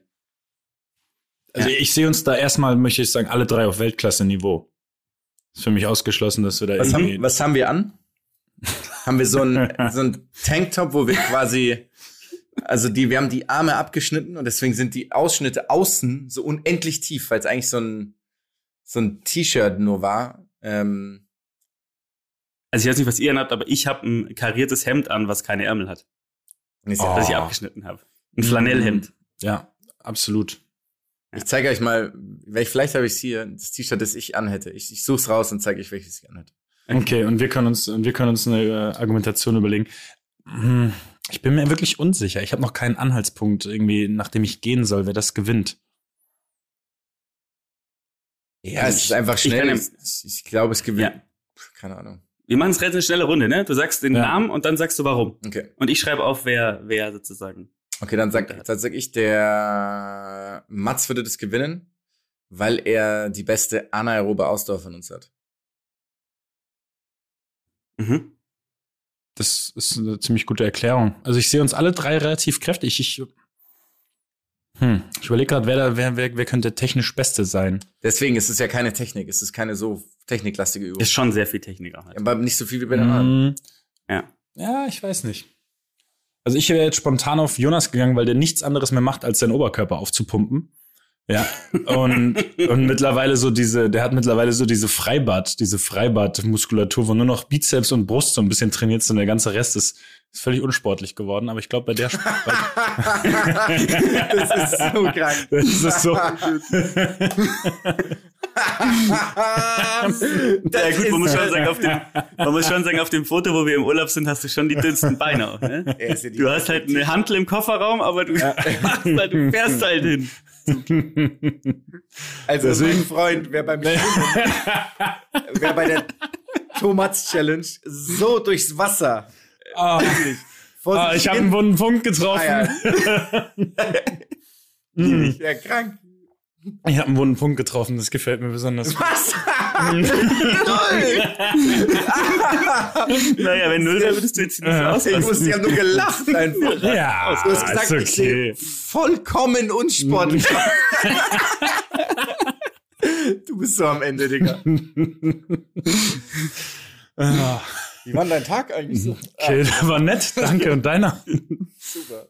Also ich sehe uns da erstmal, möchte ich sagen, alle drei auf Weltklasse-Niveau. Ist für mich ausgeschlossen, dass wir da Was irgendwie. haben, was haben wir an? Haben wir so ein, so ein Tanktop, wo wir quasi, also die, wir haben die Arme abgeschnitten und deswegen sind die Ausschnitte außen so unendlich tief, weil es eigentlich so ein, so ein T-Shirt nur war. Ähm, Also ich weiß nicht, was ihr anhabt, aber ich habe ein kariertes Hemd an, was keine Ärmel hat, ist Oh. das ich abgeschnitten habe. Ein Flanellhemd. Ja, absolut. Ich zeige euch mal, vielleicht habe ich hier das T-Shirt, das ich anhätte. Ich, ich such's raus und zeige euch, welches ich anhätte. Okay, und wir können uns, und wir können uns eine äh, Argumentation überlegen. Hm, Ich bin mir wirklich unsicher. Ich habe noch keinen Anhaltspunkt irgendwie, nach dem ich gehen soll, wer das gewinnt. Ja, es ist einfach ich schnell. kann Ich, ich, glaube, es gewinnt. Ja. Keine Ahnung. Wir machen es jetzt eine schnelle Runde, ne? Du sagst den Ja. Namen und dann sagst du warum. Okay. Und ich schreibe auf, wer, wer sozusagen. Okay, dann sag, dann sag ich, der Mats würde das gewinnen, weil er die beste anaerobe Ausdauer von uns hat. Mhm. Das ist eine ziemlich gute Erklärung. Also ich sehe uns alle drei relativ kräftig. Ich, hm, ich überlege gerade, wer, da- wer, wer, wer könnte der technisch Beste sein. Deswegen ist es ja keine Technik, es ist keine so techniklastige Übung. Ist schon sehr viel Techniker halt. Aber nicht so viel wie bei den anderen. Hm, Ja. ja, ich weiß nicht. Also ich wäre jetzt spontan auf Jonas gegangen, weil der nichts anderes mehr macht, als seinen Oberkörper aufzupumpen. Ja. Und, und mittlerweile so diese, der hat mittlerweile so diese Freibad, diese Freibad-Muskulatur, wo nur noch Bizeps und Brust so ein bisschen trainiert sind. Der ganze Rest ist, ist völlig unsportlich geworden. Aber ich glaube, bei der Sp- das ist so krank. das ist so. Ja gut, man muss, schon sagen, auf dem, man muss schon sagen, auf dem Foto, wo wir im Urlaub sind, hast du schon die dünnsten Beine auch. Ne? Ja Du hast halt eine Hantel im Kofferraum, aber du, machst halt, du fährst halt hin. Also Deswegen- mein Freund, wer beim Schwimmen, wer bei der Thomas Challenge so durchs Wasser, Ah, vor ah, ich habe einen wunden Punkt getroffen. eiert. Mm. Ja, krank. Ich habe einen wunden Punkt getroffen. Das gefällt mir besonders. Was? Naja, wenn null wäre, würdest du jetzt nicht Ja. Ich ausrasten. musste ja nur gelacht einfach. Ja, Du hast gesagt, ist ich sehe vollkommen unsportlich. Du bist so am Ende, Digga. Ah, Wie war denn dein Tag eigentlich so? Okay, das war nett. Danke. Und deiner? Super.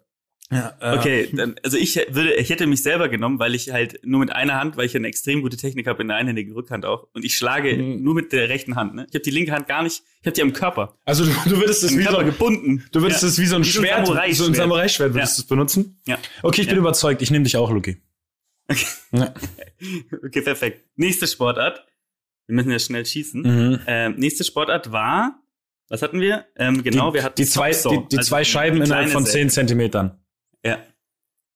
Ja, äh, Okay, dann, also ich würde, ich hätte mich selber genommen, weil ich halt nur mit einer Hand, weil ich eine extrem gute Technik habe in der einhändigen Rückhand auch. Und ich schlage Mhm. nur mit der rechten Hand. Ne? Ich habe die linke Hand gar nicht, ich habe die am Körper. Also du, du würdest es wie so, Körper gebunden. du würdest Ja. es wie so ein Wie so Schwert, Samurai-Schwert. so ein Samurai-Schwert würdest Ja. du es benutzen? Ja. Okay, ich bin Ja. überzeugt. Ich nehme dich auch, Luki. Okay. Ja. Okay, perfekt. Nächste Sportart. Wir müssen ja schnell schießen. Mhm. Ähm, nächste Sportart war, was hatten wir? Ähm, genau, die, wir hatten die zwei, die, die also zwei Scheiben innerhalb von. 10 Zentimetern. Ja.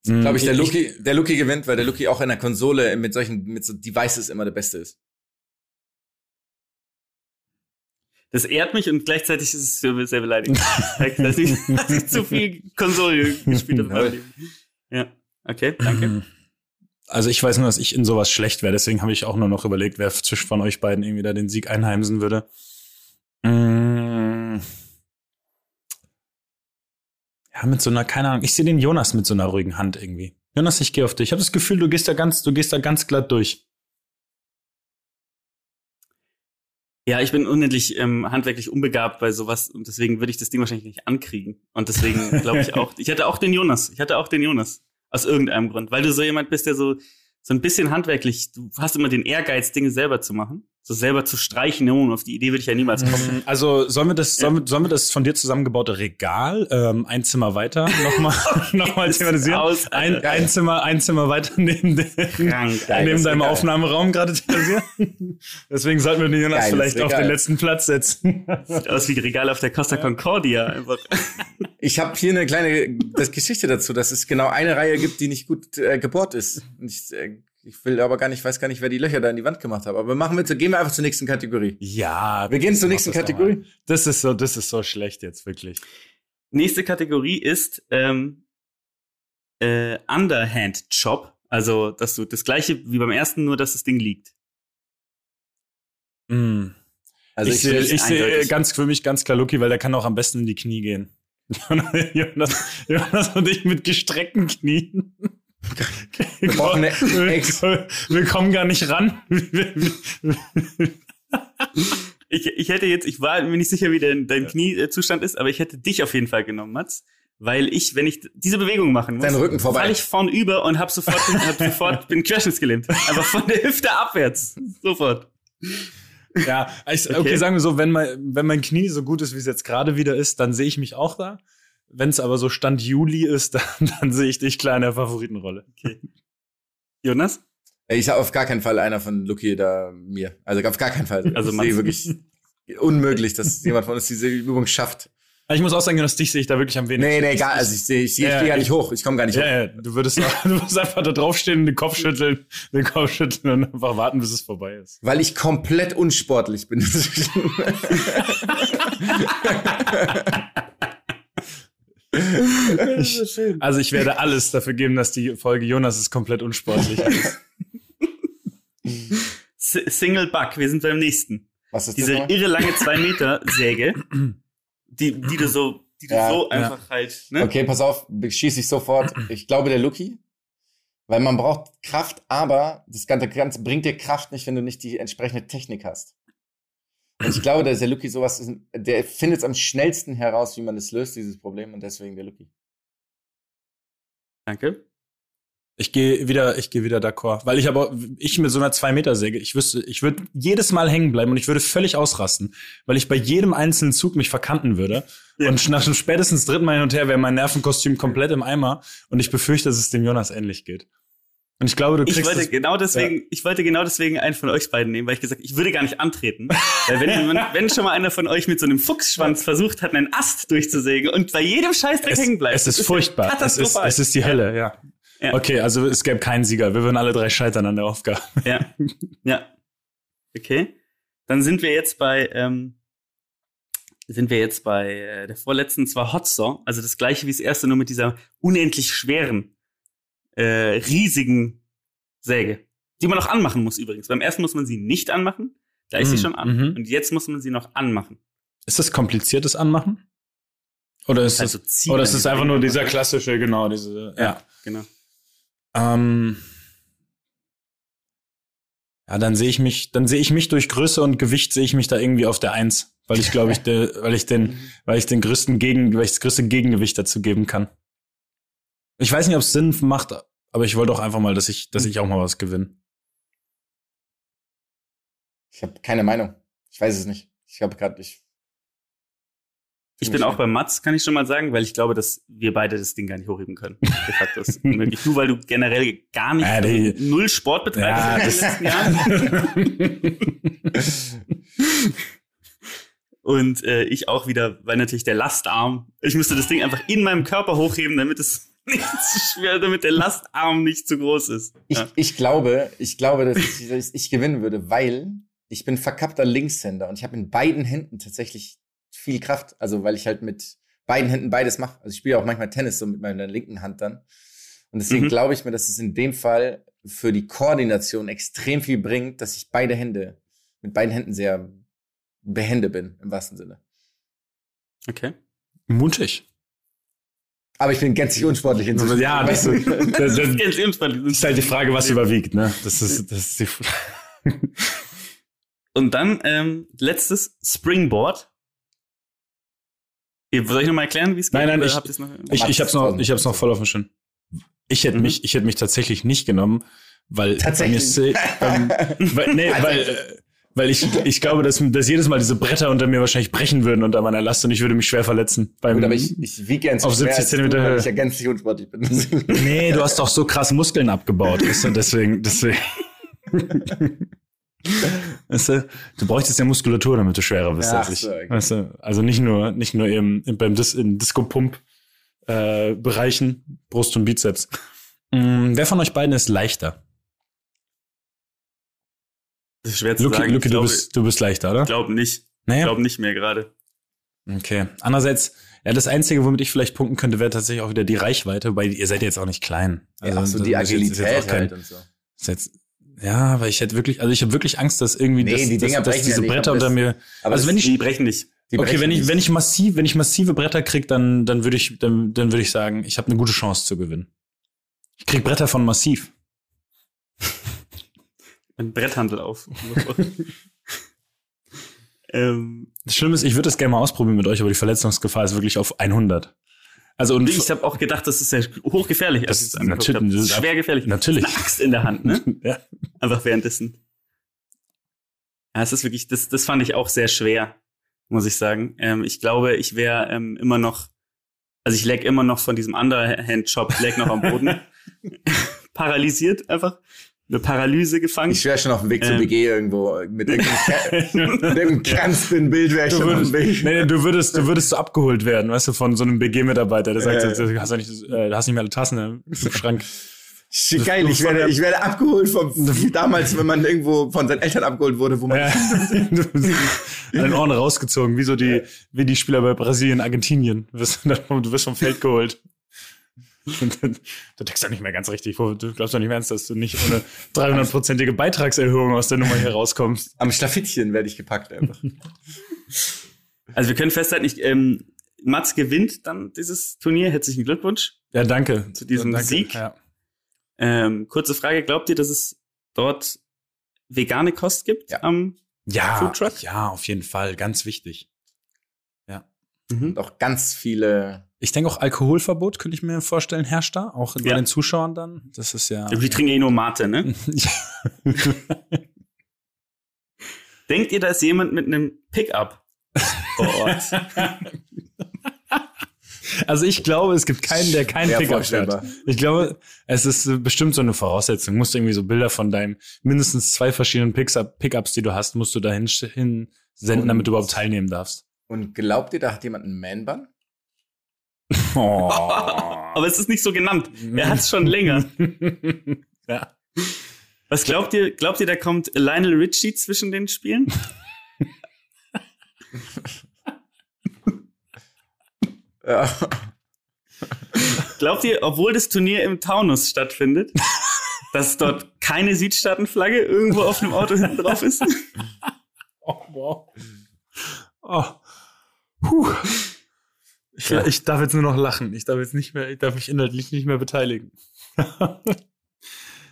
Mhm. Glaube ich, der Luki, der Luki gewinnt, weil der Luki auch in der Konsole mit solchen, mit so Devices immer der Beste ist. Das ehrt mich und gleichzeitig ist es für sehr beleidigend. Dass ich, dass ich zu viel Konsole gespielt habe. Ja, okay, danke. Also ich weiß nur, dass ich in sowas schlecht wäre, deswegen habe ich auch nur noch überlegt, wer zwischen von euch beiden irgendwie da den Sieg einheimsen würde. Mm. Ja, mit so einer, keine Ahnung, ich sehe den Jonas mit so einer ruhigen Hand irgendwie. Jonas, ich gehe auf dich. Ich habe das Gefühl, du gehst da ganz, du gehst da ganz glatt durch. Ja, ich bin unendlich ähm, handwerklich unbegabt bei sowas und deswegen würde ich das Ding wahrscheinlich nicht ankriegen. Und deswegen glaube ich auch, ich hatte auch den Jonas. Ich hatte auch den Jonas. Aus irgendeinem Grund. Weil du so jemand bist, der so, so ein bisschen handwerklich, du hast immer den Ehrgeiz, Dinge selber zu machen. So selber zu streichen, no, auf die Idee würde ich ja niemals kommen. Also sollen wir das, sollen wir, sollen wir das von dir zusammengebaute Regal ähm, ein Zimmer weiter nochmal noch mal thematisieren? aus, ein, ein Zimmer, ein Zimmer weiter neben, den, Krank, Geil, neben deinem Regal. Aufnahmeraum gerade thematisieren. Deswegen sollten wir den Jonas Geiles vielleicht auf den letzten Platz setzen. Sieht aus wie Regal auf der Costa Concordia. Einfach. Ich habe hier eine kleine das Geschichte dazu, dass es genau eine Reihe gibt, die nicht gut äh, gebohrt ist. Und ich, äh, ich will aber gar nicht, weiß gar nicht, wer die Löcher da in die Wand gemacht hat. Aber wir machen mit, gehen wir einfach zur nächsten Kategorie. Ja. Wir gehen zur nächsten das Kategorie. Das ist so, das ist so schlecht jetzt wirklich. Nächste Kategorie ist ähm, äh, Underhand Chop. Also, dass du das gleiche wie beim ersten, nur dass das Ding liegt. Mm. Also ich ich, sehe, ich, sehe ganz für mich ganz klar Lucky, weil der kann auch am besten in die Knie gehen. Jonas, Jonas und ich mit gestreckten Knien. Wir brauchen eine wir, Ex- wir kommen gar nicht ran. Ich, ich hätte jetzt, ich war mir nicht sicher, wie dein, dein Kniezustand ist, aber ich hätte dich auf jeden Fall genommen, Mats. Weil ich, wenn ich diese Bewegung machen muss, Dein Rücken vorbei. falle ich vorn über und hab sofort, hab sofort bin querschnittsgelähmt. Einfach von der Hüfte abwärts. Sofort. Ja, ich, okay. Okay. sagen wir so, wenn mein, wenn mein Knie so gut ist, wie es jetzt gerade wieder ist, dann sehe ich mich auch da. Wenn es aber so Stand Juli ist, dann, dann sehe ich dich klar in der Favoritenrolle. Jonas? ich habe auf gar keinen Fall einer von Lucky da mir. Also auf gar keinen Fall. Also sehe wirklich unmöglich, dass jemand von uns diese Übung schafft. Ich muss auch sagen, Jonas, dich sehe ich da wirklich am wenigsten. Nee, nee, egal. Also ich sehe, ich, ich Ja, gehe gar ich- nicht hoch. Ich komme gar nicht hoch. Ja, ja, du würdest, du würdest einfach da draufstehen, den Kopf schütteln, den Kopf schütteln und einfach warten, bis es vorbei ist. Weil ich komplett unsportlich bin. Ich, also ich werde alles dafür geben, dass die Folge Jonas ist komplett unsportlich ist. Single Buck, wir sind beim nächsten. Was ist Diese irre lange 2 Meter Säge, die, die du so, die du Ja, so ja. einfach halt, ne? Okay, pass auf, schieße ich sofort. Ich glaube, der Lucky. Weil man braucht Kraft, aber das Ganze, Ganze bringt dir Kraft nicht, wenn du nicht die entsprechende Technik hast. Und ich glaube, dass der Lucky sowas ist, der findet es am schnellsten heraus, wie man das löst, dieses Problem, und deswegen der Lucky. Danke. Ich gehe wieder, ich gehe wieder d'accord, weil ich aber ich mit so einer 2 Meter Säge, ich wüsste, ich würde jedes Mal hängen bleiben und ich würde völlig ausrasten, weil ich bei jedem einzelnen Zug mich verkanten würde Ja. und nach dem spätestens dritten Mal hin und her wäre mein Nervenkostüm komplett im Eimer und ich befürchte, dass es dem Jonas ähnlich geht. Und ich glaube, du Ich kriegst wollte das, genau deswegen, ich wollte genau deswegen einen von euch beiden nehmen, weil ich gesagt, ich würde gar nicht antreten. weil wenn, wenn, wenn schon mal einer von euch mit so einem Fuchsschwanz versucht hat, einen Ast durchzusägen und bei jedem Scheißdreck hängen bleibt. es ist das furchtbar. Es ist, es ist die Hölle, ja. Ja. Okay, also es gäbe keinen Sieger. Wir würden alle drei scheitern an der Aufgabe. Ja. Ja. Okay. Dann sind wir jetzt bei, ähm, sind wir jetzt bei äh, der vorletzten zwar Hot Saw, also das gleiche wie das erste, nur mit dieser unendlich schweren, äh, riesigen Säge. Die man auch anmachen muss übrigens. Beim ersten muss man sie nicht anmachen, da ist sie Mhm, schon an. mhm. Und jetzt muss man sie noch anmachen. Ist das kompliziertes Anmachen? Oder ist Also das, oder ist es einfach nur dieser klassische, genau, diese, ja. Ja, genau. Ähm, ja, dann sehe ich mich, dann sehe ich mich durch Größe und Gewicht sehe ich mich da irgendwie auf der Eins, weil ich glaube ich, de, weil ich den, weil ich den größten Gegen, weil ich das größte Gegengewicht dazu geben kann. Ich weiß nicht, ob es Sinn macht, aber ich wollte auch einfach mal, dass ich, dass ich auch mal was gewinne. Ich habe keine Meinung. Ich weiß es nicht. Ich habe gerade ich Ich bin auch bei Mats, kann ich schon mal sagen, weil ich glaube, dass wir beide das Ding gar nicht hochheben können. De facto ist unmöglich. Du, weil du generell gar nicht Ja, die- null Sport betreibst Ja, in den das- letzten Jahren. Und äh, ich auch wieder, weil natürlich der Lastarm, ich müsste das Ding einfach in meinem Körper hochheben, damit es nicht zu schwer, damit der Lastarm nicht zu groß ist. Ich, Ja. ich glaube, ich glaube, dass ich, dass ich gewinnen würde, weil ich bin verkappter Linkshänder und ich habe in beiden Händen tatsächlich viel Kraft. Also weil ich halt mit beiden Händen beides mache. Also ich spiele auch manchmal Tennis so mit meiner linken Hand dann. Und deswegen Mhm. glaube ich mir, dass es in dem Fall für die Koordination extrem viel bringt, dass ich beide Hände, mit beiden Händen sehr behende bin, im wahrsten Sinne. Okay. Mutig. Aber ich bin gänzlich unsportlich inzwischen. Ja, das, das, das, Das ist ganz unspannend. ist halt die Frage, was überwiegt, ne? Das ist, das ist die Und dann ähm, letztes Springboard. Soll ich noch mal erklären, wie es geht? Nein, nein, ich- habt noch? Ich, ich hab's noch, ich hab's noch voll auf dem Schirm. Ich hätte Mhm. mich, ich hätte mich tatsächlich nicht genommen, weil Tatsächlich? bei mir ähm, weil, nee, weil, äh, weil ich, ich glaube, dass, dass jedes Mal diese Bretter unter mir wahrscheinlich brechen würden unter meiner Last und ich würde mich schwer verletzen. Beim, Gut, aber ich, ich wiege gern Auf 70 Zentimeter weil Höhe. ich ja gänzlich unsportlich bin. nee, du hast doch so krass Muskeln abgebaut, weißt du, deswegen, deswegen. Weißt du, du bräuchtest ja Muskulatur, damit du schwerer bist Ach als ich. so, okay. Weißt du, also nicht nur, nicht nur im, im, beim Dis, in Disco-Pump-Bereichen, Brust und Bizeps. Mm, wer von euch beiden ist leichter? Das ist schwer zu Luki, sagen. Luki ich du, glaube, bist, du bist leichter, oder? ich glaube nicht. Ich Naja. glaube nicht mehr gerade. Okay. Andererseits, ja, das Einzige, womit ich vielleicht punkten könnte, wäre tatsächlich auch wieder die Reichweite, weil ihr seid jetzt auch nicht klein. ja, ach so, die ist jetzt- ist jetzt Agilität auch kein- halt und so. ist jetzt, ja, aber ich hätte wirklich, also ich habe wirklich Angst, dass irgendwie Nee, das, die Dinger dass, dass brechen diese ja nicht, Bretter unter das- mir. Aber also wenn ich, Die brechen nicht. die okay, brechen wenn ich, nicht. wenn ich massiv, wenn ich massive Bretter krieg, dann, dann würde ich, dann, dann würde ich sagen, ich habe eine gute Chance zu gewinnen. Ich krieg Bretter von massiv. Ein Bretthandel auf. ähm, Das Schlimme ist, ich würde das gerne mal ausprobieren mit euch, aber die Verletzungsgefahr ist wirklich auf 100. Also und ich habe auch gedacht, das ist ja hochgefährlich. Das als ich ist natürlich- das ist schwer gefährlich. natürlich. Eine Axt in der Hand, ne? ja. Einfach währenddessen. Ja, es ist wirklich, das, das fand ich auch sehr schwer, muss ich sagen. Ähm, ich glaube, ich wäre ähm, immer noch, also ich lag immer noch von diesem Underhand-Chop, lag noch am Boden. Paralysiert einfach. Eine Paralyse gefangen. Ich wäre schon auf dem Weg zur Ähm. WG irgendwo mit irgendeinem, kranzten Bild wäre ich Du schon auf dem würdest, Weg. nee, du würdest, du würdest so abgeholt werden, weißt du, von so einem BG-Mitarbeiter, der sagt, Ja. du hast, nicht, äh, du hast nicht mehr alle Tassen im Schrank. Sch- Geil, ich werde, ich werde abgeholt vom, damals, wenn man irgendwo von seinen Eltern abgeholt wurde, wo man, Ja. Den Ohren rausgezogen, wie so die, wie die Spieler bei Brasilien, Argentinien. Du wirst, du wirst vom Feld geholt. Du denkst doch nicht mehr ganz richtig. Du glaubst doch nicht mehr ernst, dass du nicht ohne 300-prozentige Beitragserhöhung aus der Nummer hier rauskommst. am Schlafittchen werde ich gepackt einfach. Also wir können festhalten, ich, ähm, Mats gewinnt dann dieses Turnier. Herzlichen Glückwunsch. Ja, danke. Zu diesem danke. Sieg? Ja. Ähm, kurze Frage, glaubt ihr, dass es dort vegane Kost gibt Ja. am Ja, Foodtruck? ja, auf jeden Fall. Ganz wichtig. Und auch ganz viele, Ich denke auch Alkoholverbot könnte ich mir vorstellen, herrscht da, auch bei Ja. den Zuschauern dann. Das ist ja. Die trinken eh nur Mate, ne? Denkt ihr, da ist jemand mit einem Pickup vor Ort? Also ich glaube, es gibt keinen, der keinen Pickup vorstellbar. Ich glaube, es ist bestimmt so eine Voraussetzung. Du musst irgendwie so Bilder von deinem mindestens zwei verschiedenen Pickup- Pickups, die du hast, musst du dahin sch- hin senden, Und- damit du überhaupt teilnehmen darfst. Und glaubt ihr, da hat jemand einen Man-Bun? Oh. Aber es ist nicht so genannt. Er hat es schon länger. ja. Was glaubt ihr? Glaubt ihr, da kommt Lionel Richie zwischen den Spielen? Ja. Glaubt ihr, obwohl das Turnier im Taunus stattfindet, dass dort keine Südstaatenflagge irgendwo auf dem Auto hinten drauf ist? Oh, wow. Oh. Puh. Ich, Ja. ich darf jetzt nur noch lachen. Ich darf jetzt nicht mehr, ich darf mich inhaltlich nicht mehr beteiligen.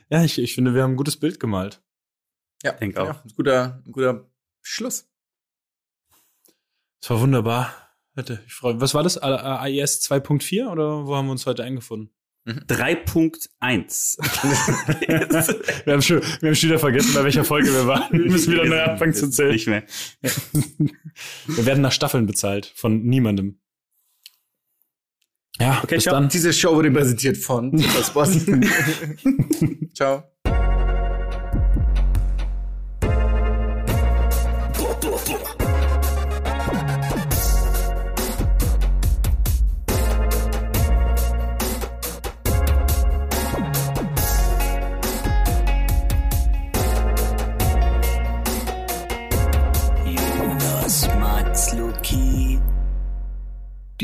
ja, ich, ich finde, wir haben ein gutes Bild gemalt. Ja, Denk auch. Ja, ein guter, ein guter Schluss. Es war wunderbar. Bitte, ich freue mich. Was war das? A- A- AIS 2.4 oder wo haben wir uns heute eingefunden? 3.1. wir, haben schon, wir haben schon wieder vergessen, bei welcher Folge wir waren. Wir müssen wieder neu anfangen zu zählen. Nicht mehr. Wir werden nach Staffeln bezahlt von niemandem. Ja, Okay, bis ciao. dann. Diese Show wurde präsentiert von. Ciao.